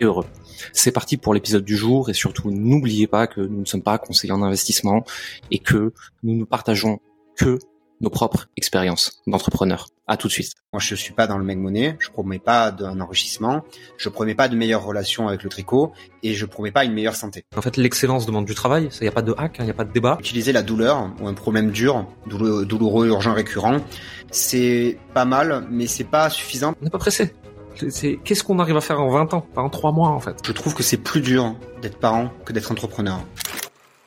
et heureux. C'est parti pour l'épisode du jour et surtout n'oubliez pas que nous ne sommes pas conseillers en investissement et que nous ne partageons que nos propres expériences d'entrepreneurs. À tout de suite. Moi, je suis pas dans le make money, je promets pas d'un enrichissement, je promets pas de meilleures relations avec le tricot et je promets pas une meilleure santé. En fait, l'excellence demande du travail, il n'y a pas de hack, il hein, n'y a pas de débat. Utiliser la douleur ou un problème dur, douloureux, urgent, récurrent, c'est pas mal, mais c'est pas suffisant. On n'est pas pressé. C'est qu'est-ce qu'on arrive à faire en 20 ans, pas en 3 mois en fait? Je trouve que c'est plus dur d'être parent que d'être entrepreneur.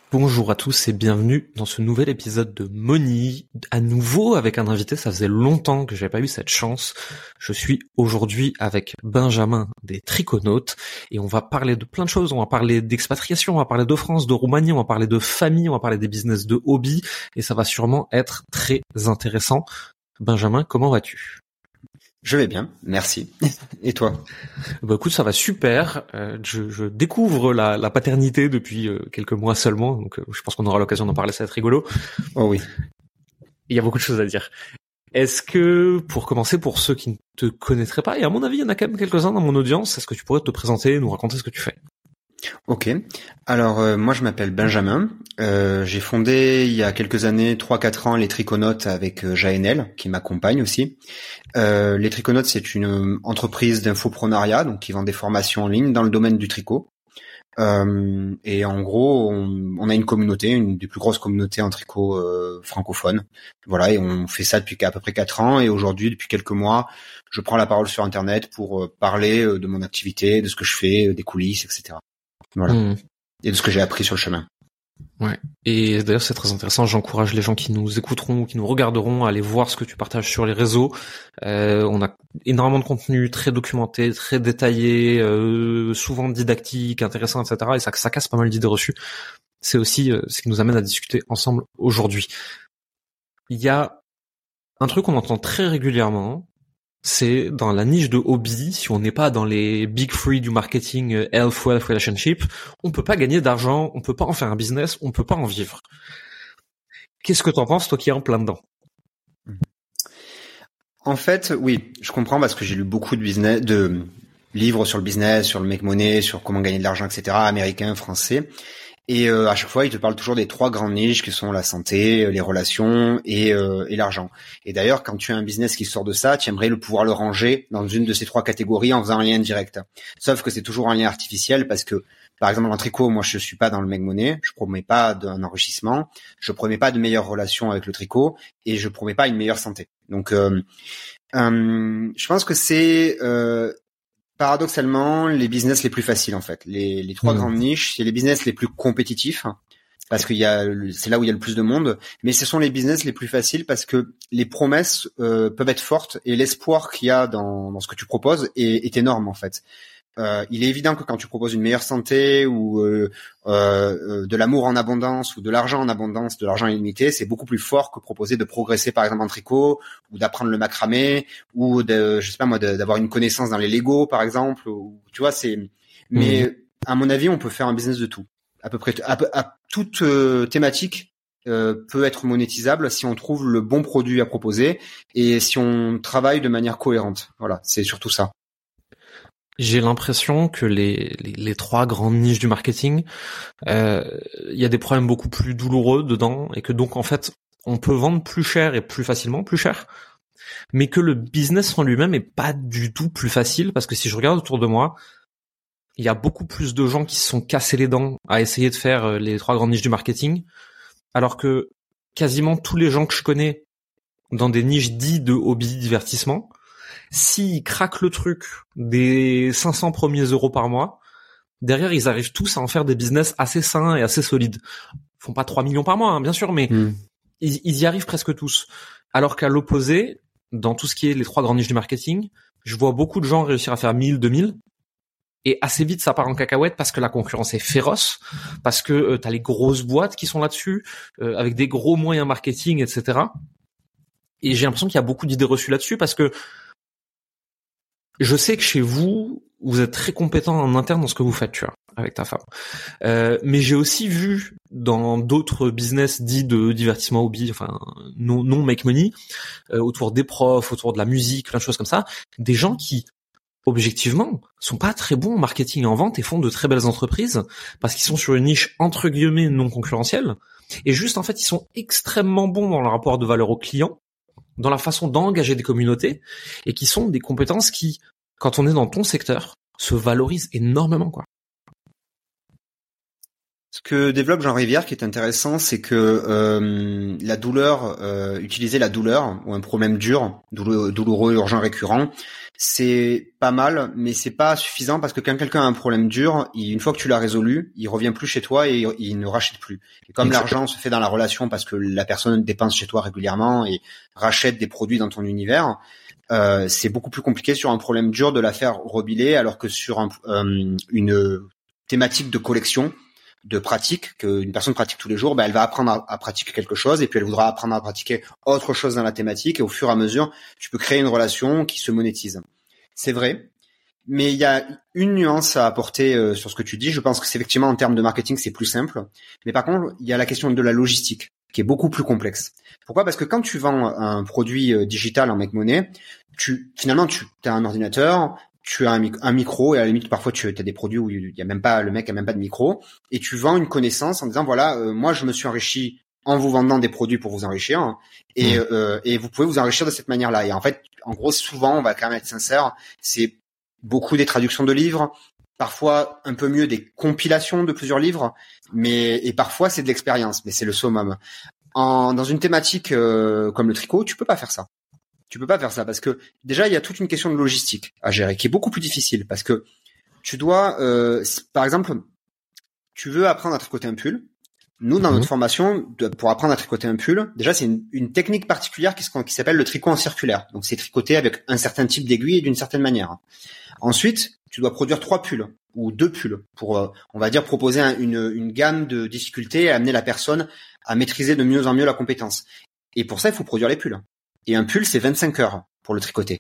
Bonjour à tous et bienvenue dans ce nouvel épisode de Money. À nouveau avec un invité, ça faisait longtemps que j'avais pas eu cette chance. Je suis aujourd'hui avec Benjamin des Triconautes et on va parler de plein de choses. On va parler d'expatriation, on va parler de France, de Roumanie, on va parler de famille, on va parler des business de hobby et ça va sûrement être très intéressant. Benjamin, comment vas-tu? Je vais bien, merci. Et toi? Bah écoute, ça va super. Euh, je, je, découvre la, la paternité depuis euh, quelques mois seulement, donc euh, je pense qu'on aura l'occasion d'en parler, ça va être rigolo. Oh oui. Il y a beaucoup de choses à dire. Est-ce que, pour commencer, pour ceux qui ne te connaîtraient pas, et à mon avis, il y en a quand même quelques-uns dans mon audience, est-ce que tu pourrais te présenter, nous raconter ce que tu fais? Ok. Alors euh, moi je m'appelle Benjamin. Euh, j'ai fondé il y a quelques années, 3-4 ans, les Triconautes avec euh, Jaenel qui m'accompagne aussi. Euh, les Triconautes c'est une entreprise d'infoprenariat donc qui vend des formations en ligne dans le domaine du tricot. et en gros, on, a une communauté, une des plus grosses communautés en tricot francophone. Voilà, et on fait ça depuis à peu près quatre ans. Et aujourd'hui, depuis quelques mois, je prends la parole sur Internet pour parler de mon activité, de ce que je fais, des coulisses, etc. Voilà. Hmm. Et de ce que j'ai appris sur le chemin. Ouais. Et d'ailleurs, c'est très intéressant. J'encourage les gens qui nous écouteront ou qui nous regarderont à aller voir ce que tu partages sur les réseaux. Euh, on a énormément de contenu très documenté, très détaillé, euh, souvent didactique, intéressant, etc. Et ça, ça casse pas mal d'idées reçues. C'est aussi euh, ce qui nous amène à discuter ensemble aujourd'hui. Il y a un truc qu'on entend très régulièrement, c'est dans la niche de hobby, si on n'est pas dans les big three du marketing euh, health, wealth, relationship, on peut pas gagner d'argent, on peut pas en faire un business, on peut pas en vivre. Qu'est-ce que t'en penses, toi qui es en plein dedans? En fait, oui, je comprends parce que j'ai lu beaucoup de business, de livres sur le business, sur le make money, sur comment gagner de l'argent, etc., américains, français. Et euh, à chaque fois, il te parle toujours des trois grandes niches qui sont la santé, euh, les relations et, euh, et l'argent. Et d'ailleurs, quand tu as un business qui sort de ça, tu aimerais le pouvoir le ranger dans une de ces trois catégories en faisant un lien direct. Sauf que c'est toujours un lien artificiel parce que, par exemple, en tricot, moi, je suis pas dans le make money, je promets pas d'un enrichissement, je promets pas de meilleures relations avec le tricot et je promets pas une meilleure santé. Donc, euh, je pense que c'est paradoxalement les business les plus faciles en fait. Les, les trois hmm. grandes niches, c'est les business les plus compétitifs parce qu'il y a c'est là où il y a le plus de monde, mais ce sont les business les plus faciles parce que les promesses euh, peuvent être fortes et l'espoir qu'il y a dans, dans ce que tu proposes est, est énorme en fait. Euh, il est évident que quand tu proposes une meilleure santé ou euh, euh, de l'amour en abondance ou de l'argent en abondance, de l'argent illimité, c'est beaucoup plus fort que proposer de progresser par exemple en tricot ou d'apprendre le macramé ou de, je sais pas moi, d'avoir une connaissance dans les Lego par exemple. Ou, tu vois, c'est. Mais mhm. à mon avis, on peut faire un business de tout. À peu près à, toute thématique peut être monétisable si on trouve le bon produit à proposer et si on travaille de manière cohérente. Voilà, c'est surtout ça. J'ai l'impression que les, les, trois grandes niches du marketing, euh, il y a des problèmes beaucoup plus douloureux dedans et que donc en fait on peut vendre plus cher et plus facilement, plus cher, mais que le business en lui-même est pas du tout plus facile parce que si je regarde autour de moi, il y a beaucoup plus de gens qui se sont cassés les dents à essayer de faire euh, les trois grandes niches du marketing, alors que quasiment tous les gens que je connais dans des niches dites de hobby divertissement, S'ils craquent le truc des 500 premiers euros par mois, derrière ils arrivent tous à en faire des business assez sains et assez solides. Ils font pas 3 millions par mois, hein, bien sûr, mais hmm. ils, y arrivent presque tous. Alors qu'à l'opposé, dans tout ce qui est les trois grandes niches du marketing, je vois beaucoup de gens réussir à faire 1000, 2000, Et assez vite, ça part en cacahuète parce que la concurrence est féroce, parce que euh, tu as les grosses boîtes qui sont là-dessus, euh, avec des gros moyens marketing, etc. Et j'ai l'impression qu'il y a beaucoup d'idées reçues là-dessus parce que je sais que chez vous, vous êtes très compétent en interne dans ce que vous faites, tu vois, avec ta femme. Euh, mais j'ai aussi vu dans d'autres business dits de divertissement hobby, enfin non, non make money, euh, autour des profs, autour de la musique, plein de choses comme ça, des gens qui objectivement sont pas très bons en marketing et en vente et font de très belles entreprises parce qu'ils sont sur une niche entre guillemets non concurrentielle et juste en fait ils sont extrêmement bons dans le rapport de valeur au client dans la façon d'engager des communautés et qui sont des compétences qui, quand on est dans ton secteur, se valorisent énormément, quoi. Ce que développe Jean Rivière qui est intéressant, c'est que euh, la douleur, euh, utiliser la douleur ou un problème dur, douloureux, urgent, récurrent, c'est pas mal, mais c'est pas suffisant parce que quand quelqu'un a un problème dur, une fois que tu l'as résolu, il revient plus chez toi et il, ne rachète plus. Et comme l'argent se fait dans la relation parce que la personne dépense chez toi régulièrement et rachète des produits dans ton univers, euh, c'est beaucoup plus compliqué sur un problème dur de la faire rebiler alors que sur une thématique de collection de pratique qu'une personne pratique tous les jours, ben elle va apprendre à, pratiquer quelque chose et puis elle voudra apprendre à pratiquer autre chose dans la thématique et au fur et à mesure, tu peux créer une relation qui se monétise. C'est vrai, mais il y a une nuance à apporter euh, sur ce que tu dis. Je pense que c'est effectivement en termes de marketing, c'est plus simple. Mais par contre, il y a la question de la logistique qui est beaucoup plus complexe. Pourquoi? Parce que quand tu vends un produit euh, digital en make money, tu finalement tu as un ordinateur, tu as un, micro et à la limite parfois tu as des produits où il y a même pas le mec a même pas de micro et tu vends une connaissance en disant voilà euh, moi je me suis enrichi en vous vendant des produits pour vous enrichir et, mmh. euh, et vous pouvez vous enrichir de cette manière-là. Et en fait en gros souvent on va quand même être sincère c'est beaucoup des traductions de livres parfois un peu mieux des compilations de plusieurs livres mais et parfois c'est de l'expérience mais c'est le summum. En, dans une thématique euh, comme le tricot tu peux pas faire ça tu peux pas faire ça parce que déjà il y a toute une question de logistique à gérer qui est beaucoup plus difficile parce que tu dois, euh, par exemple, tu veux apprendre à tricoter un pull. Nous, dans notre mhm. formation, pour apprendre à tricoter un pull, déjà c'est une, technique particulière qui, qui s'appelle le tricot en circulaire. Donc c'est tricoté avec un certain type d'aiguille et d'une certaine manière. Ensuite, tu dois produire trois pulls ou deux pulls pour, euh, on va dire, proposer une, une gamme de difficultés et amener la personne à maîtriser de mieux en mieux la compétence. Et pour ça, il faut produire les pulls. Et un pull, c'est 25 heures pour le tricoter.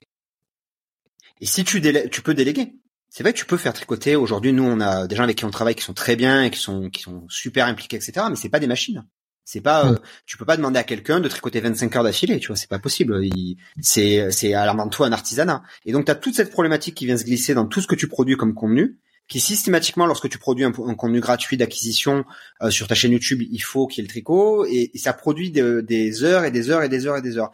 Et si tu, tu peux déléguer, c'est vrai que tu peux faire tricoter. Aujourd'hui, nous, on a des gens avec qui on travaille qui sont très bien et qui sont qui sont super impliqués, etc. Mais c'est pas des machines. C'est pas, euh, tu peux pas demander à quelqu'un de tricoter 25 heures d'affilée, tu vois, c'est pas possible. C'est c'est à toi un artisanat. Et donc tu as toute cette problématique qui vient se glisser dans tout ce que tu produis comme contenu, qui systématiquement, lorsque tu produis un, contenu gratuit d'acquisition euh, sur ta chaîne YouTube, il faut qu'il y ait le tricot et, ça produit des heures et des heures et des heures et des heures.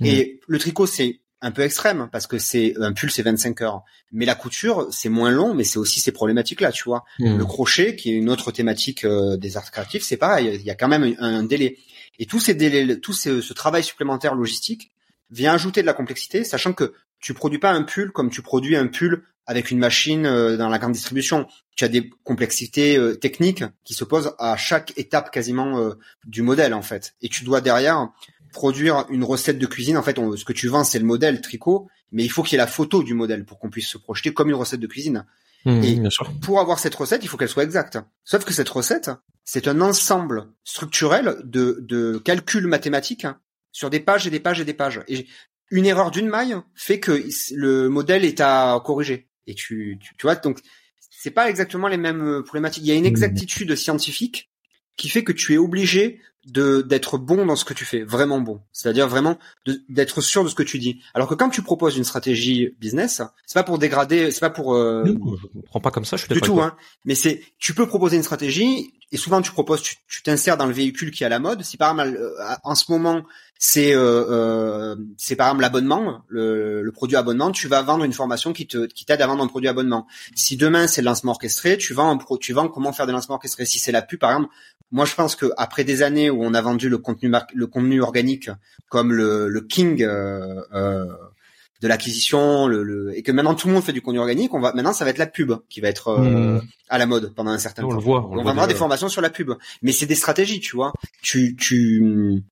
Et le tricot, c'est un peu extrême parce que c'est un pull c'est 25 heures. Mais la couture c'est moins long mais c'est aussi ces problématiques là tu vois. Mmh. le crochet qui est une autre thématique euh, des arts créatifs c'est pareil il y a quand même un, délai. Et tous ces délais tout ce, travail supplémentaire logistique vient ajouter de la complexité sachant que tu produis pas un pull comme tu produis un pull avec une machine euh, dans la grande distribution. Tu as des complexités euh, techniques qui se posent à chaque étape quasiment du modèle en fait. Et tu dois derrière produire une recette de cuisine, en fait, ce que tu vends, c'est le modèle tricot, mais il faut qu'il y ait la photo du modèle pour qu'on puisse se projeter comme une recette de cuisine. Mmh, et pour avoir cette recette, il faut qu'elle soit exacte. Sauf que cette recette, c'est un ensemble structurel de, de calculs mathématiques sur des pages et des pages et des pages. Et une erreur d'une maille fait que le modèle est à corriger. Et tu, tu, vois, donc c'est pas exactement les mêmes problématiques. Il y a une mmh. exactitude scientifique qui fait que tu es obligé de d'être bon dans ce que tu fais, vraiment bon. C'est-à-dire vraiment d'être sûr de ce que tu dis. Alors que quand tu proposes une stratégie business, c'est pas pour dégrader, c'est pas pour. Euh, je prends pas comme ça, je suis du tout. Hein, mais c'est, tu peux proposer une stratégie et souvent tu proposes, tu t'insères dans le véhicule qui est à la mode. Si par exemple euh, en ce moment c'est euh, euh, c'est par exemple l'abonnement, le, le, produit abonnement, tu vas vendre une formation qui te qui t'aide à vendre un produit abonnement. Si demain c'est le lancement orchestré, tu vends tu vends comment faire des lancements orchestrés. Si c'est la pub par exemple, moi je pense que après des années où on a vendu le contenu le contenu organique comme le, le king euh, euh, de l'acquisition, le, le, et que maintenant tout le monde fait du contenu organique, on va maintenant ça va être la pub qui va être euh, mmh. à la mode pendant un certain on temps. Le voit, on, on vendra des formations sur la pub, mais c'est des stratégies, tu vois. Tu tu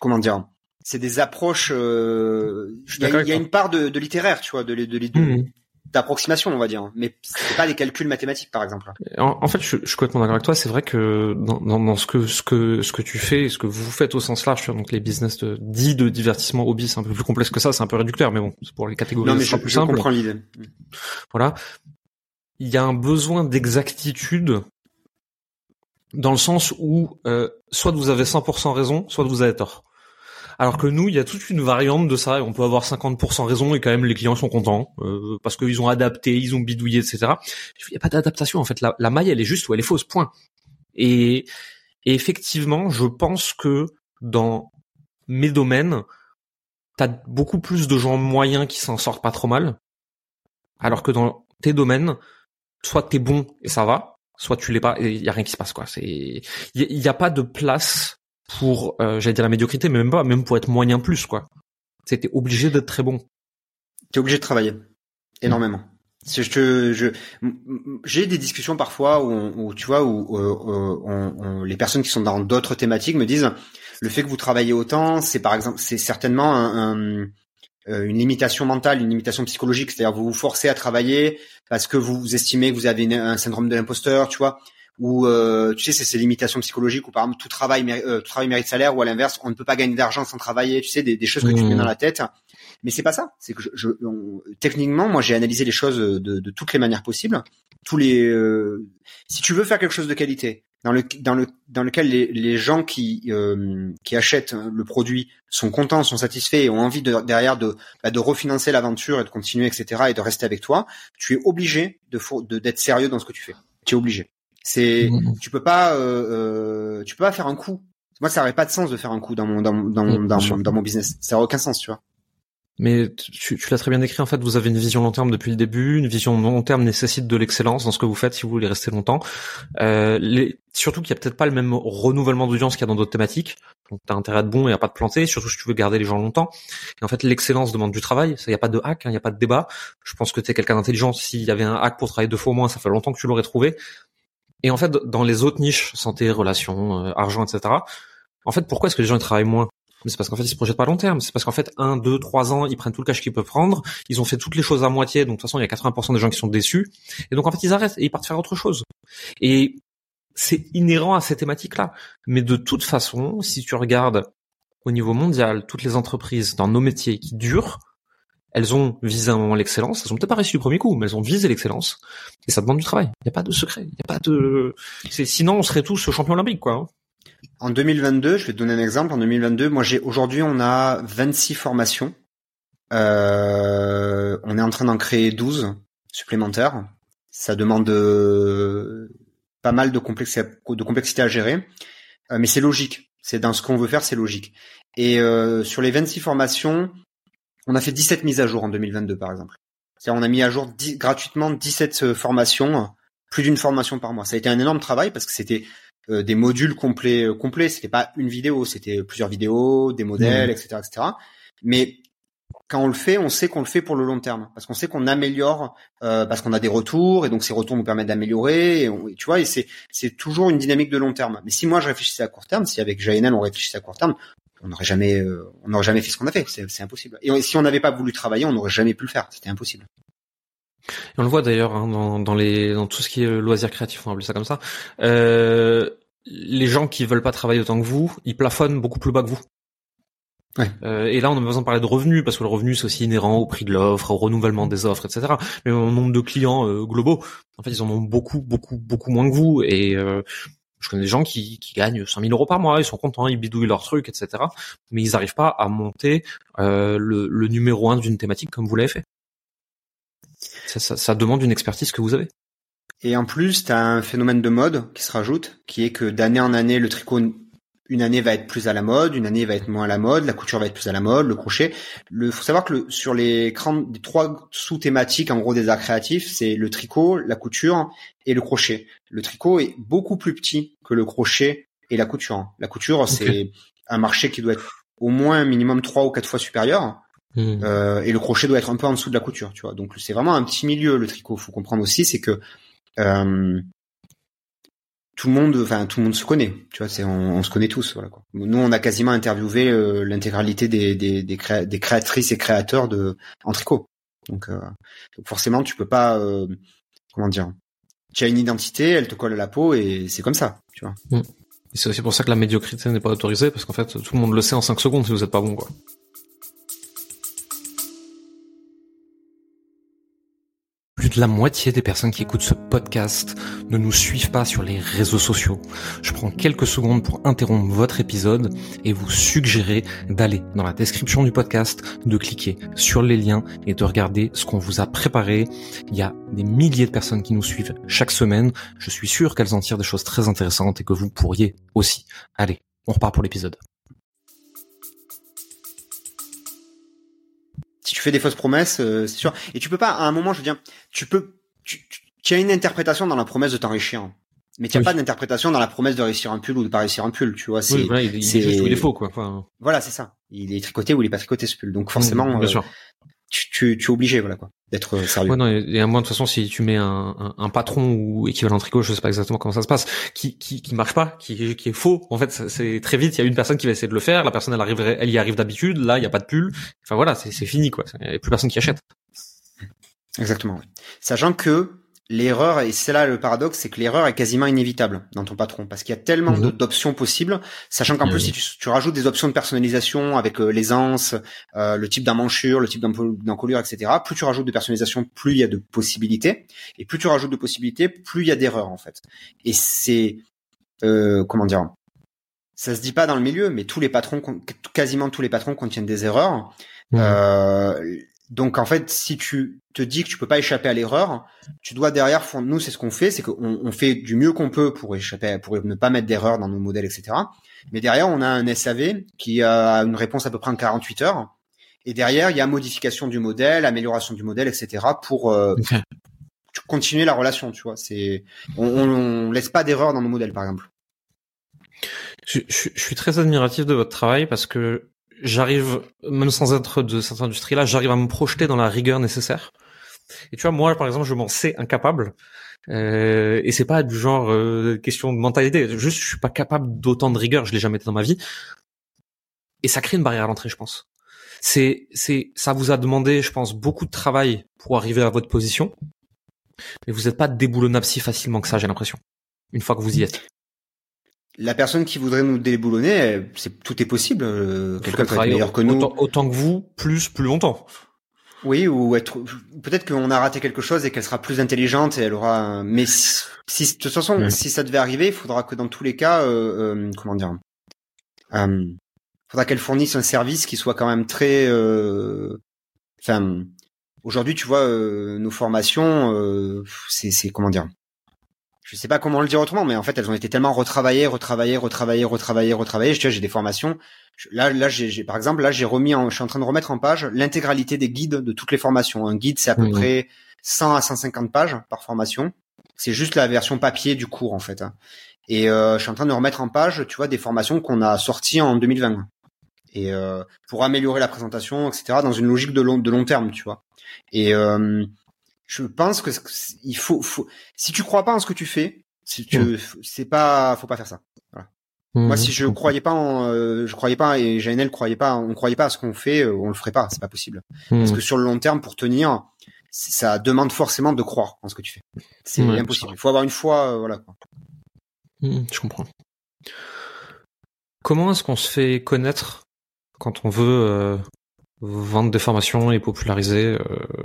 comment dire c'est des approches. Euh, il y, a, une part de, littéraire, tu vois, de, de, de, mmh. D'approximation, on va dire. Mais c'est pas des calculs mathématiques, par exemple. En, fait, je, je suis complètement d'accord avec toi. C'est vrai que dans, dans, ce que ce que ce que tu fais, ce que vous faites au sens large, donc les business de, dits de divertissement hobby, c'est un peu plus complexe que ça. C'est un peu réducteur, mais bon, c'est pour les catégories. Non, mais je, plus je comprends l'idée. Voilà. Il y a un besoin d'exactitude dans le sens où euh, soit vous avez 100% raison, soit vous avez tort. Alors que nous, il y a toute une variante de ça. On peut avoir 50% raison et quand même les clients sont contents euh, parce qu'ils ont adapté, ils ont bidouillé, etc. Il n'y a pas d'adaptation en fait. La, maille, elle est juste ou elle est fausse. Point. Et, et effectivement, je pense que dans mes domaines, t'as beaucoup plus de gens moyens qui s'en sortent pas trop mal, alors que dans tes domaines, soit t'es bon et ça va, soit tu l'es pas et il y a rien qui se passe quoi. C'est il y, a pas de place pour euh, j'allais dire la médiocrité, mais même pas, même pour être moyen plus quoi. C'était obligé d'être très bon. T'es obligé de travailler énormément. Je, je, je j'ai des discussions parfois où, tu vois où, euh, les personnes qui sont dans d'autres thématiques me disent le fait que vous travaillez autant, c'est par exemple, c'est certainement un, euh, une limitation mentale, une limitation psychologique, c'est-à-dire vous vous forcez à travailler parce que vous estimez que vous avez un syndrome de l'imposteur, tu vois, ou euh, tu sais c'est ces limitations psychologiques où par exemple tout travail euh, tout travail mérite salaire ou à l'inverse on ne peut pas gagner d'argent sans travailler, tu sais des, des choses que tu mets dans mmh. la tête. Mais c'est pas ça, c'est que je, je techniquement moi j'ai analysé les choses de, de, toutes les manières possibles. Tous les si tu veux faire quelque chose de qualité, dans le dans le dans lequel les, les gens qui euh, qui achètent le produit sont contents, sont satisfaits et ont envie de, derrière de bah, de refinancer l'aventure et de continuer etc et de rester avec toi, tu es obligé de d'être sérieux dans ce que tu fais. Tu es obligé. C'est mmh. tu peux pas euh, euh, tu peux pas faire un coup. Moi ça n'aurait pas de sens de faire un coup dans mon dans dans, mmh, dans, mon, dans mon business. Ça n'a aucun sens tu vois. Mais tu, tu l'as très bien décrit. En fait, vous avez une vision long terme depuis le début. Une vision long terme nécessite de l'excellence dans ce que vous faites si vous voulez rester longtemps. Euh, les, surtout qu'il y a peut-être pas le même renouvellement d'audience qu'il y a dans d'autres thématiques. Donc, t'as intérêt à être bon et à pas te planter. Surtout si tu veux garder les gens longtemps. Et en fait, l'excellence demande du travail. Ça, y a pas de hack, il hein, y a pas de débat. Je pense que t'es quelqu'un d'intelligent. S'il y avait un hack pour travailler deux fois moins, ça fait longtemps que tu l'aurais trouvé. Et en fait, dans les autres niches, santé, relations, euh, argent, etc. En fait, pourquoi est-ce que les gens ils travaillent moins? C'est parce qu'en fait, ils se projettent pas à long terme. C'est parce qu'en fait, un, deux, trois ans, ils prennent tout le cash qu'ils peuvent prendre. Ils ont fait toutes les choses à moitié. Donc, de toute façon, il y a 80% des gens qui sont déçus. Et donc, en fait, ils arrêtent et ils partent faire autre chose. Et c'est inhérent à ces thématiques-là. Mais de toute façon, si tu regardes au niveau mondial, toutes les entreprises dans nos métiers qui durent, elles ont visé un moment l'excellence. Elles ont peut-être pas réussi du premier coup, mais elles ont visé l'excellence. Et ça demande du travail. Il n'y a pas de secret. Il a pas de. Sinon, on serait tous champions olympiques, quoi. Hein. En 2022, je vais te donner un exemple. En 2022, moi j'ai aujourd'hui on a 26 formations. Euh, on est en train d'en créer 12 supplémentaires. Ça demande euh, pas mal de complexité, de complexité à gérer, euh, mais c'est logique. C'est dans ce qu'on veut faire, c'est logique. Et sur les 26 formations, on a fait 17 mises à jour en 2022 par exemple. C'est-à-dire on a mis à jour gratuitement 17 formations, plus d'une formation par mois. Ça a été un énorme travail parce que c'était euh, des modules complets euh, complets c'était pas une vidéo c'était plusieurs vidéos des modèles etc mmh. etc mais quand on le fait on sait qu'on le fait pour le long terme parce qu'on sait qu'on améliore euh, parce qu'on a des retours et donc ces retours nous permettent d'améliorer tu vois et c'est c'est toujours une dynamique de long terme mais si moi je réfléchissais à court terme si avec JNL on réfléchissait à court terme on n'aurait jamais on n'aurait jamais fait ce qu'on a fait c'est impossible et si on n'avait pas voulu travailler on n'aurait jamais pu le faire c'était impossible on le voit d'ailleurs hein, dans, dans, les dans tout ce qui est loisirs créatifs, on va appeler ça comme ça. Euh, les gens qui veulent pas travailler autant que vous, ils plafonnent beaucoup plus bas que vous. Ouais. Euh, et là, on a besoin de parler de revenus parce que le revenu c'est aussi inhérent au prix de l'offre, au renouvellement des offres, etc. Mais au nombre de clients euh, globaux, en fait, ils en ont beaucoup, beaucoup, beaucoup moins que vous. Et euh, je connais des gens qui, qui gagnent 5000 euros par mois, ils sont contents, ils bidouillent leurs trucs, etc. Mais ils n'arrivent pas à monter le, le numéro un d'une thématique comme vous l'avez fait ça, demande une expertise que vous avez. Et en plus, tu un phénomène de mode qui se rajoute, qui est que d'année en année, le tricot, une année va être plus à la mode, une année va être moins à la mode, la couture va être plus à la mode, le crochet. Il faut savoir que sur les, les trois sous-thématiques, en gros, des arts créatifs, c'est le tricot, la couture et le crochet. Le tricot est beaucoup plus petit que le crochet et la couture. La couture, c'est un marché qui doit être au moins un minimum trois ou quatre fois supérieur. Hmm. Euh, et le crochet doit être un peu en dessous de la couture, tu vois. Donc c'est vraiment un petit milieu le tricot. Faut comprendre aussi, c'est que euh, tout le monde, enfin tout le monde se connaît, tu vois. C'est on, se connaît tous, voilà. Quoi. Nous, on a quasiment interviewé euh, l'intégralité des des, des, créatrices et créateurs de en tricot. Donc, euh, forcément, tu peux pas, euh, comment dire, tu as une identité, elle te colle à la peau et c'est comme ça, tu vois. Mm. C'est aussi pour ça que la médiocrité n'est pas autorisée, parce qu'en fait, tout le monde le sait en 5 secondes si vous êtes pas bon, quoi. La moitié des personnes qui écoutent ce podcast ne nous suivent pas sur les réseaux sociaux. Je prends quelques secondes pour interrompre votre épisode et vous suggérer d'aller dans la description du podcast, de cliquer sur les liens et de regarder ce qu'on vous a préparé. Il y a des milliers de personnes qui nous suivent chaque semaine. Je suis sûr qu'elles en tirent des choses très intéressantes et que vous pourriez aussi. Allez, on repart pour l'épisode. Si tu fais des fausses promesses, euh, c'est sûr. Et tu peux pas, à un moment, je veux dire, tu peux, tu, tu as une interprétation dans la promesse de t'enrichir. Mais tu n'as pas d'interprétation dans la promesse de réussir un pull ou de pas réussir un pull, tu vois. C'est, oui, voilà, il, est juste ou il est faux, quoi. Voilà, c'est ça. Il est tricoté ou il est pas tricoté ce pull. Donc forcément, mmh, bien euh, sûr tu, tu, tu, es obligé, voilà quoi, d'être sérieux. Ouais, non, et, à moi de toute façon, si tu mets un, un, un, patron ou équivalent tricot, je sais pas exactement comment ça se passe, qui qui, qui marche pas, qui, qui est faux. En fait, c'est très vite. Il y a une personne qui va essayer de le faire, la personne elle arriverait, elle y arrive d'habitude. Là, il y a pas de pull. Enfin voilà, c'est fini quoi. Il y a plus personne qui achète. Exactement. Oui. Sachant que l'erreur, et c'est là le paradoxe, c'est que l'erreur est quasiment inévitable dans ton patron, parce qu'il y a tellement mhm. d'options possibles, sachant qu'en plus, si tu, rajoutes des options de personnalisation avec euh, l'aisance, euh, le type d'emmanchure, le type d'encolure, etc., plus tu rajoutes de personnalisation, plus il y a de possibilités, et plus tu rajoutes de possibilités, plus il y a d'erreurs, en fait. Et c'est, euh, comment dire, ça se dit pas dans le milieu, mais tous les patrons, quasiment tous les patrons contiennent des erreurs. Mhm. Euh, donc en fait, si tu te dis que tu peux pas échapper à l'erreur, tu dois derrière. Nous, c'est ce qu'on fait, c'est qu'on on fait du mieux qu'on peut pour échapper, pour ne pas mettre d'erreur dans nos modèles, etc. Mais derrière, on a un SAV qui a une réponse à peu près en 48 heures. Et derrière, il y a modification du modèle, amélioration du modèle, etc. pour euh, continuer la relation. Tu vois, c'est on, on, laisse pas d'erreur dans nos modèles, par exemple. Je, je, je suis très admiratif de votre travail parce que j'arrive, même sans être de cette industrie-là, j'arrive à me projeter dans la rigueur nécessaire. Et tu vois, moi, par exemple, je m'en sais incapable. Euh, et c'est pas du genre euh, question de mentalité. Juste, je suis pas capable d'autant de rigueur. Je l'ai jamais été dans ma vie. Et ça crée une barrière à l'entrée, je pense. C'est, c'est, ça vous a demandé, je pense, beaucoup de travail pour arriver à votre position. Mais vous n'êtes pas déboulonnable si facilement que ça, j'ai l'impression. Une fois que vous y êtes la personne qui voudrait nous déboulonner, c'est tout est possible. Euh, quelqu'un peut être meilleur que nous. Autant, que vous, plus, plus longtemps. Oui, ou être peut-être qu'on a raté quelque chose et qu'elle sera plus intelligente et elle aura. Mais si, de toute façon, si ça devait arriver, il faudra que dans tous les cas, euh, euh, comment dire, euh, faudra qu'elle fournisse un service qui soit quand même très. Euh, enfin, aujourd'hui, tu vois, nos formations, c'est comment dire je sais pas comment le dire autrement, mais en fait, elles ont été tellement retravaillées, retravaillées, retravaillées, retravaillées, retravaillées. Tu vois, j'ai des formations. Là, là, j'ai, par exemple, là, j'ai remis, en, je suis en train de remettre en page l'intégralité des guides de toutes les formations. Un guide, c'est à peu mmh. près 100 à 150 pages par formation. C'est juste la version papier du cours, en fait. Et euh, je suis en train de remettre en page, tu vois, des formations qu'on a sorties en 2020. Et euh, pour améliorer la présentation, etc., dans une logique de long, de long terme, tu vois. Et euh, je pense que il faut, faut, si tu crois pas en ce que tu fais, si tu, mmh. c'est pas, faut pas faire ça. Voilà. Mmh, Moi, si je croyais pas en, euh, je croyais pas et JNL croyait pas, on croyait pas à ce qu'on fait, euh, on le ferait pas, c'est pas possible. Mmh. Parce que sur le long terme, pour tenir, ça demande forcément de croire en ce que tu fais. C'est impossible. Il faut avoir une foi, euh, voilà. Je comprends. Comment est-ce qu'on se fait connaître quand on veut vendre des formations et populariser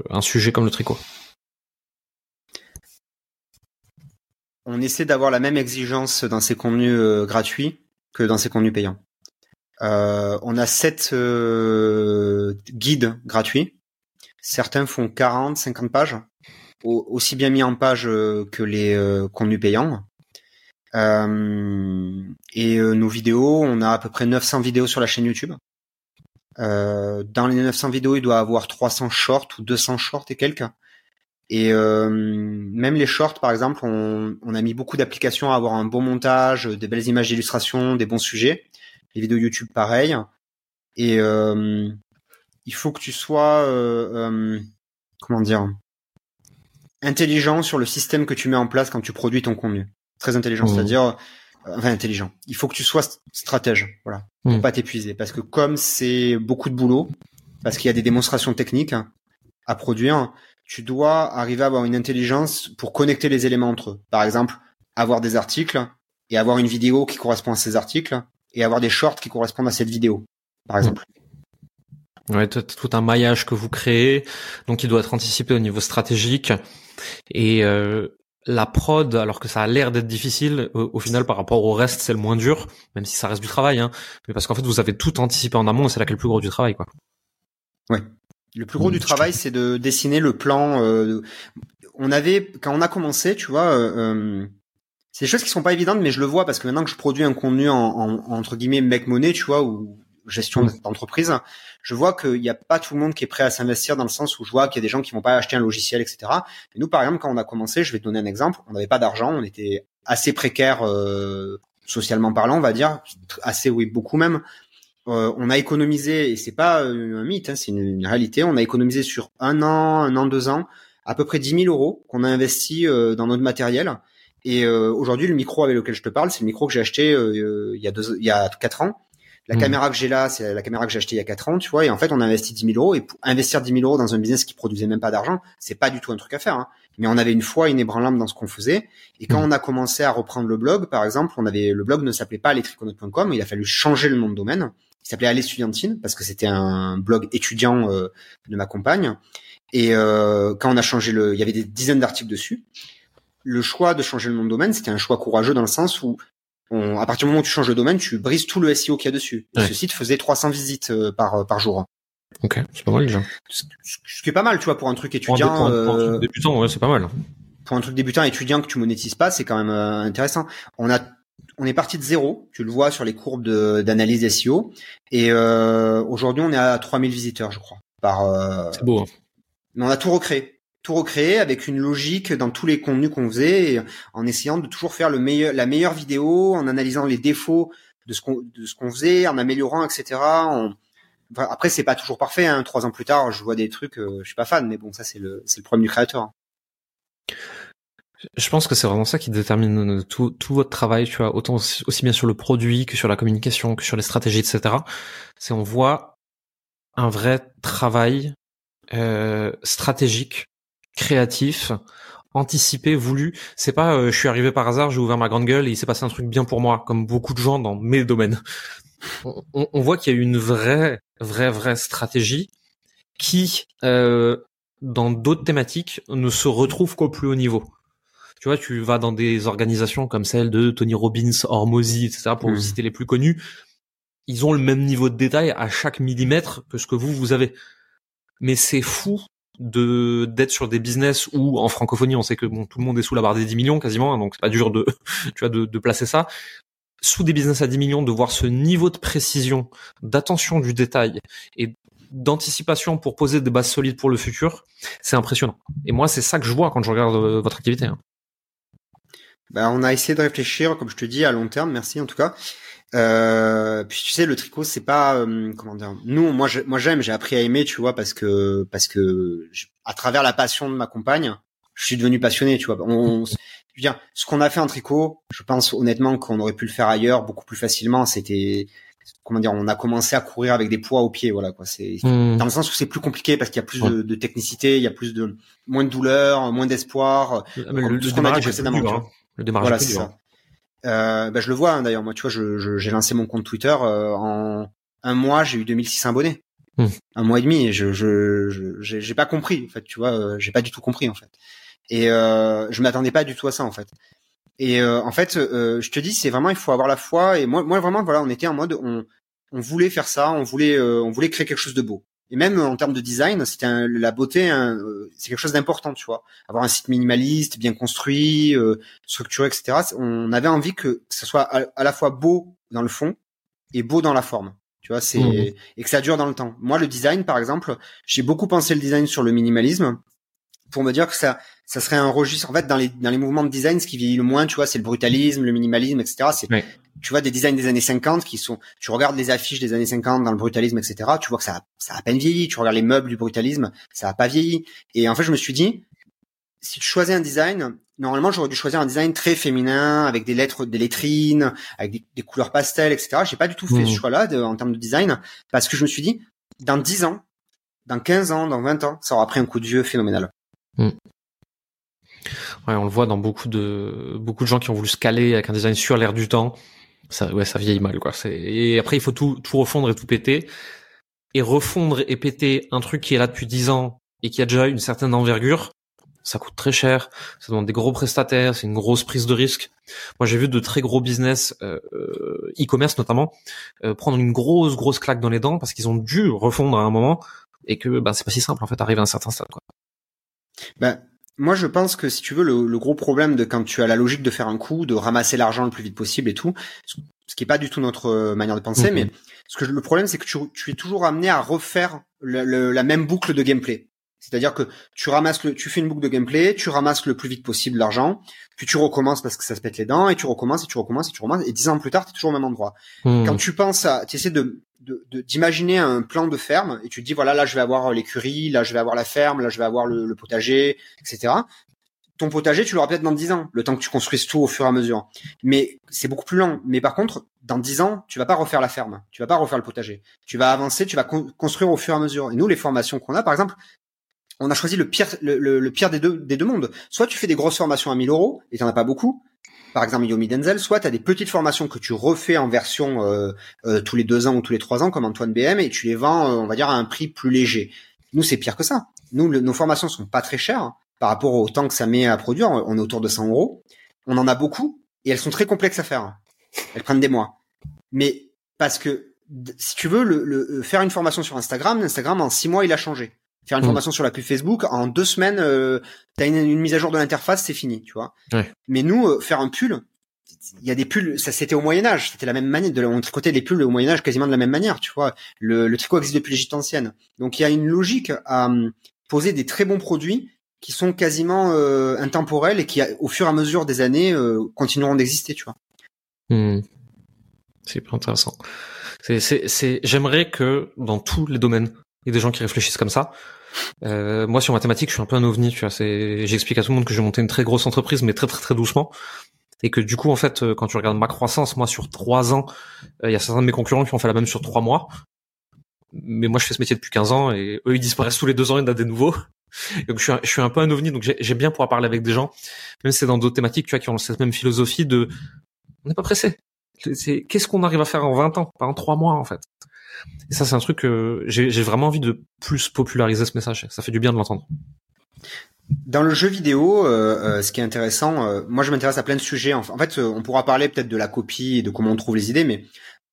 un sujet comme le tricot? On essaie d'avoir la même exigence dans ces contenus euh, gratuits que dans ces contenus payants. Euh, on a sept euh, guides gratuits. Certains font 40, 50 pages, aussi bien mis en page que les contenus payants. et nos vidéos, on a à peu près 900 vidéos sur la chaîne YouTube. dans les 900 vidéos, il doit avoir 300 shorts ou 200 shorts et quelques. Et euh, même les shorts, par exemple, on, on a mis beaucoup d'applications à avoir un bon montage, des belles images d'illustration, des bons sujets. Les vidéos YouTube, pareil. Et euh, il faut que tu sois, euh, euh, comment dire, intelligent sur le système que tu mets en place quand tu produis ton contenu. Très intelligent, mmh. c'est-à-dire, euh, enfin intelligent. Il faut que tu sois stratège, voilà, pour mmh. pas t'épuiser, parce que comme c'est beaucoup de boulot, parce qu'il y a des démonstrations techniques, à produire, tu dois arriver à avoir une intelligence pour connecter les éléments entre eux. Par exemple, avoir des articles et avoir une vidéo qui correspond à ces articles et avoir des shorts qui correspondent à cette vidéo, par exemple. Ouais, tout un maillage que vous créez, donc il doit être anticipé au niveau stratégique. Et euh, la prod, alors que ça a l'air d'être difficile, au, final par rapport au reste, c'est le moins dur, même si ça reste du travail. Hein, mais parce qu'en fait, vous avez tout anticipé en amont, et c'est là qu'est le plus gros du travail, quoi. Ouais. Le plus gros du travail, c'est de dessiner le plan. Euh, on avait, quand on a commencé, tu vois, euh, euh, c'est des choses qui sont pas évidentes, mais je le vois parce que maintenant que je produis un contenu en, en entre guillemets mec monnaie, tu vois, ou gestion d'entreprise, je vois qu'il n'y a pas tout le monde qui est prêt à s'investir dans le sens où je vois qu'il y a des gens qui vont pas acheter un logiciel, etc. Et nous, par exemple, quand on a commencé, je vais te donner un exemple, on n'avait pas d'argent, on était assez précaire euh, socialement parlant, on va dire, assez oui, beaucoup même. Euh, on a économisé, et c'est pas un mythe, hein, c'est une, réalité, on a économisé sur un an, un an, deux ans, à peu près 10 000 euros qu'on a investi euh, dans notre matériel. Et aujourd'hui, le micro avec lequel je te parle, c'est le micro que j'ai acheté il y a deux, il y a quatre ans la hmm. caméra que j'ai là, c'est la caméra que j'ai achetée il y a 4 ans, tu vois. Et en fait, on a investi 10 000 euros. Et pour investir 10 000 euros dans un business qui produisait même pas d'argent, c'est pas du tout un truc à faire. Hein. Mais on avait une foi inébranlable dans ce qu'on faisait. Et quand hmm. on a commencé à reprendre le blog, par exemple, on avait le blog ne s'appelait pas lestriconote.com. Il a fallu changer le nom de domaine. Il s'appelait Aller parce que c'était un blog étudiant euh, de ma compagne. Et euh, quand on a changé le, il y avait des dizaines d'articles dessus le choix de changer le nom de domaine, c'était un choix courageux dans le sens où à partir du moment où tu changes de domaine, tu brises tout le SEO qu'il y a dessus. Ce site faisait 300 visites euh, par euh, par jour. Ok, c'est pas mal déjà. Ce, qui est pas mal, tu vois, pour un truc étudiant. Pour un, pour un truc euh, débutant, ouais, c'est pas mal. Pour un truc débutant étudiant que tu monétises pas, c'est quand même intéressant. On a on est parti de zéro, tu le vois sur les courbes d'analyse SEO, et euh, aujourd'hui on est à 3000 visiteurs, je crois. Par. c'est beau. Hein. Mais on a tout recréé tout recréer avec une logique dans tous les contenus qu'on faisait, en essayant de toujours faire le meilleur, la meilleure vidéo, en analysant les défauts de ce qu'on de ce qu'on faisait, en améliorant, etc. après, c'est pas toujours parfait. Hein. Trois ans plus tard, je vois des trucs, euh, je suis pas fan, mais bon, ça c'est le c'est le problème du créateur. Je pense que c'est vraiment ça qui détermine tout, tout votre travail, tu vois, autant aussi bien sur le produit que sur la communication, que sur les stratégies, etc. C'est on voit un vrai travail euh, stratégique créatif, anticipé, voulu. C'est pas euh, je suis arrivé par hasard, j'ai ouvert ma grande gueule et il s'est passé un truc bien pour moi, comme beaucoup de gens dans mes domaines. On, on, voit qu'il y a une vraie, vraie, vraie stratégie qui, euh, dans d'autres thématiques, ne se retrouve qu'au plus haut niveau. Tu vois, tu vas dans des organisations comme celle de Tony Robbins, Hormozy, etc., pour mmh. citer les plus connus. Ils ont le même niveau de détail à chaque millimètre que ce que vous, vous avez. Mais c'est fou de d'être sur des business où en francophonie on sait que bon tout le monde est sous la barre des 10 millions quasiment hein, donc c'est pas dur de tu vois de, de, placer ça sous des business à 10 millions de voir ce niveau de précision d'attention du détail et d'anticipation pour poser des bases solides pour le futur c'est impressionnant et moi c'est ça que je vois quand je regarde euh, votre activité hein. Bah, on a essayé de réfléchir comme je te dis à long terme merci en tout cas euh, puis tu sais, le tricot, c'est pas euh, comment dire. Nous, moi, moi, j'aime, j'ai appris à aimer, tu vois, parce que parce que à travers la passion de ma compagne, je suis devenu passionné, tu vois. On, je veux dire, ce qu'on a fait en tricot, je pense honnêtement qu'on aurait pu le faire ailleurs beaucoup plus facilement. C'était comment dire, on a commencé à courir avec des poids aux pieds, voilà quoi. C'est hmm. dans le sens où c'est plus compliqué parce qu'il y a plus de, de, technicité, il y a plus de moins de douleur, moins d'espoir. Le, ce qu'on a dit précédemment. Hein. Le démarrage voilà, c'est ça. Euh, bah, je le vois hein, d'ailleurs. Moi, tu vois, j'ai je, lancé mon compte Twitter euh, en un mois, j'ai eu 2600 abonnés. Hmm. Un mois et demi, et je je j'ai pas compris. En fait, tu vois, euh, j'ai pas du tout compris en fait. Et euh, je m'attendais pas du tout à ça en fait. Et euh, en fait, je te dis, c'est vraiment, il faut avoir la foi. Et moi, moi vraiment, voilà, on était en mode, on, on voulait faire ça, on voulait, on voulait créer quelque chose de beau. Et même en termes de design, c'était la beauté, euh, c'est quelque chose d'important, tu vois. Avoir un site minimaliste, bien construit, euh, structuré, etc. On avait envie que, ça soit à, la fois beau dans le fond et beau dans la forme. Tu vois, c'est mmh. et que ça dure dans le temps. Moi, le design, par exemple, j'ai beaucoup pensé le design sur le minimalisme pour me dire que ça, ça serait un registre. En fait, dans les dans les mouvements de design, ce qui vieillit le moins, tu vois, c'est le brutalisme, le minimalisme, etc. C'est tu vois des designs des années 50 qui sont tu regardes les affiches des années 50 dans le brutalisme etc tu vois que ça ça a à peine vieilli tu regardes les meubles du brutalisme ça a pas vieilli et en fait je me suis dit si tu choisis un design normalement j'aurais dû choisir un design très féminin avec des lettres des lettrines avec des, couleurs pastel etc j'ai pas du tout fait ce mmh. choix là en termes de design parce que je me suis dit dans dix ans dans 15 ans, dans 20 ans, ça aura pris un coup de vieux phénoménal. Mm. Ouais, on le voit dans beaucoup de beaucoup de gens qui ont voulu se caler avec un design sur l'air du temps. Ça, ouais, ça vieillit mal, quoi. Et après, il faut tout, tout refondre et tout péter. Et refondre et péter un truc qui est là depuis 10 ans et qui a déjà une certaine envergure, ça coûte très cher, ça demande des gros prestataires, c'est une grosse prise de risque. Moi, j'ai vu de très gros business euh, euh, e-commerce notamment euh, prendre une grosse grosse claque dans les dents parce qu'ils ont dû refondre à un moment et que bah c'est pas si simple en fait arriver à un certain stade quoi. Ben moi, je pense que si tu veux, le, gros problème de quand tu as la logique de faire un coup, de ramasser l'argent le plus vite possible et tout, ce qui est pas du tout notre manière de penser, mhm. mais ce que le problème, c'est que tu, tu, es toujours amené à refaire la même boucle de gameplay. C'est-à-dire que tu ramasses le, tu fais une boucle de gameplay, tu ramasses le plus vite possible l'argent, puis tu recommences parce que ça se pète les dents, et tu recommences, et tu recommences, et tu recommences, et dix ans plus tard, tu es toujours au même endroit. Hmm. Quand tu penses à, tu essaies de, d'imaginer un plan de ferme, et tu te dis, voilà, là, je vais avoir l'écurie, là, je vais avoir la ferme, là, je vais avoir le, potager, etc. Ton potager, tu l'auras peut-être dans dix ans, le temps que tu construises tout au fur et à mesure. Mais c'est beaucoup plus lent. Mais par contre, dans dix ans, tu vas pas refaire la ferme, tu vas pas refaire le potager. Tu vas avancer, tu vas construire au fur et à mesure. Et nous, les formations qu'on a, par exemple, on a choisi le pire, le, pire des deux, des deux mondes. Soit tu fais des grosses formations à 1000 euros et t'en as pas beaucoup, par exemple Yomi Denzel, soit tu as des petites formations que tu refais en version euh, euh, tous les deux ans ou tous les trois ans comme Antoine BM et tu les vends, euh, on va dire, à un prix plus léger. Nous, c'est pire que ça. Nous, nos formations sont pas très chères par rapport au temps que ça met à produire. On est autour de 100 euros. On en a beaucoup et elles sont très complexes à faire. Elles prennent des mois. Mais parce que si tu veux faire une formation sur Instagram, Instagram en six mois il a changé faire une mm. formation sur la pub Facebook en deux semaines euh, t'as une, mise à jour de l'interface c'est fini tu vois. Mais nous euh, faire un pull il y a des pulls ça c'était au Moyen Âge c'était la même manière de on tricotait les pulls au Moyen Âge quasiment de la même manière tu vois. Le, le tricot existe depuis l'Égypte ancienne. Donc il y a une logique à euh, poser des très bons produits qui sont quasiment euh, intemporels et qui au fur et à mesure des années euh, continueront d'exister tu vois. Mm. c'est hyper intéressant. C'est c'est j'aimerais que dans tous les domaines il y ait des gens qui réfléchissent comme ça euh, moi sur mathématiques, je suis un peu un ovni, tu vois. J'explique à tout le monde que j'ai monté une très grosse entreprise, mais très très très doucement, et que du coup en fait, euh, quand tu regardes ma croissance, moi sur trois ans, euh, il y a certains de mes concurrents qui ont fait la même sur trois mois. Mais moi je fais ce métier depuis 15 ans et eux ils disparaissent tous les deux ans, il y en a des nouveaux. Donc je suis un, peu un ovni, donc j'ai bien pouvoir parler avec des gens, même si c'est dans d'autres thématiques, tu vois, qui ont cette même philosophie de, on n'est pas pressé. Qu'est-ce qu'on arrive à faire en 20 ans, pas en trois mois en fait. Et ça, c'est un truc que j'ai vraiment envie de plus populariser ce message. Ça fait du bien de l'entendre. Dans le jeu vidéo, euh, euh, ce qui est intéressant, euh, moi je m'intéresse à plein de sujets. En, fait, on pourra parler peut-être de la copie et de comment on trouve les idées, mais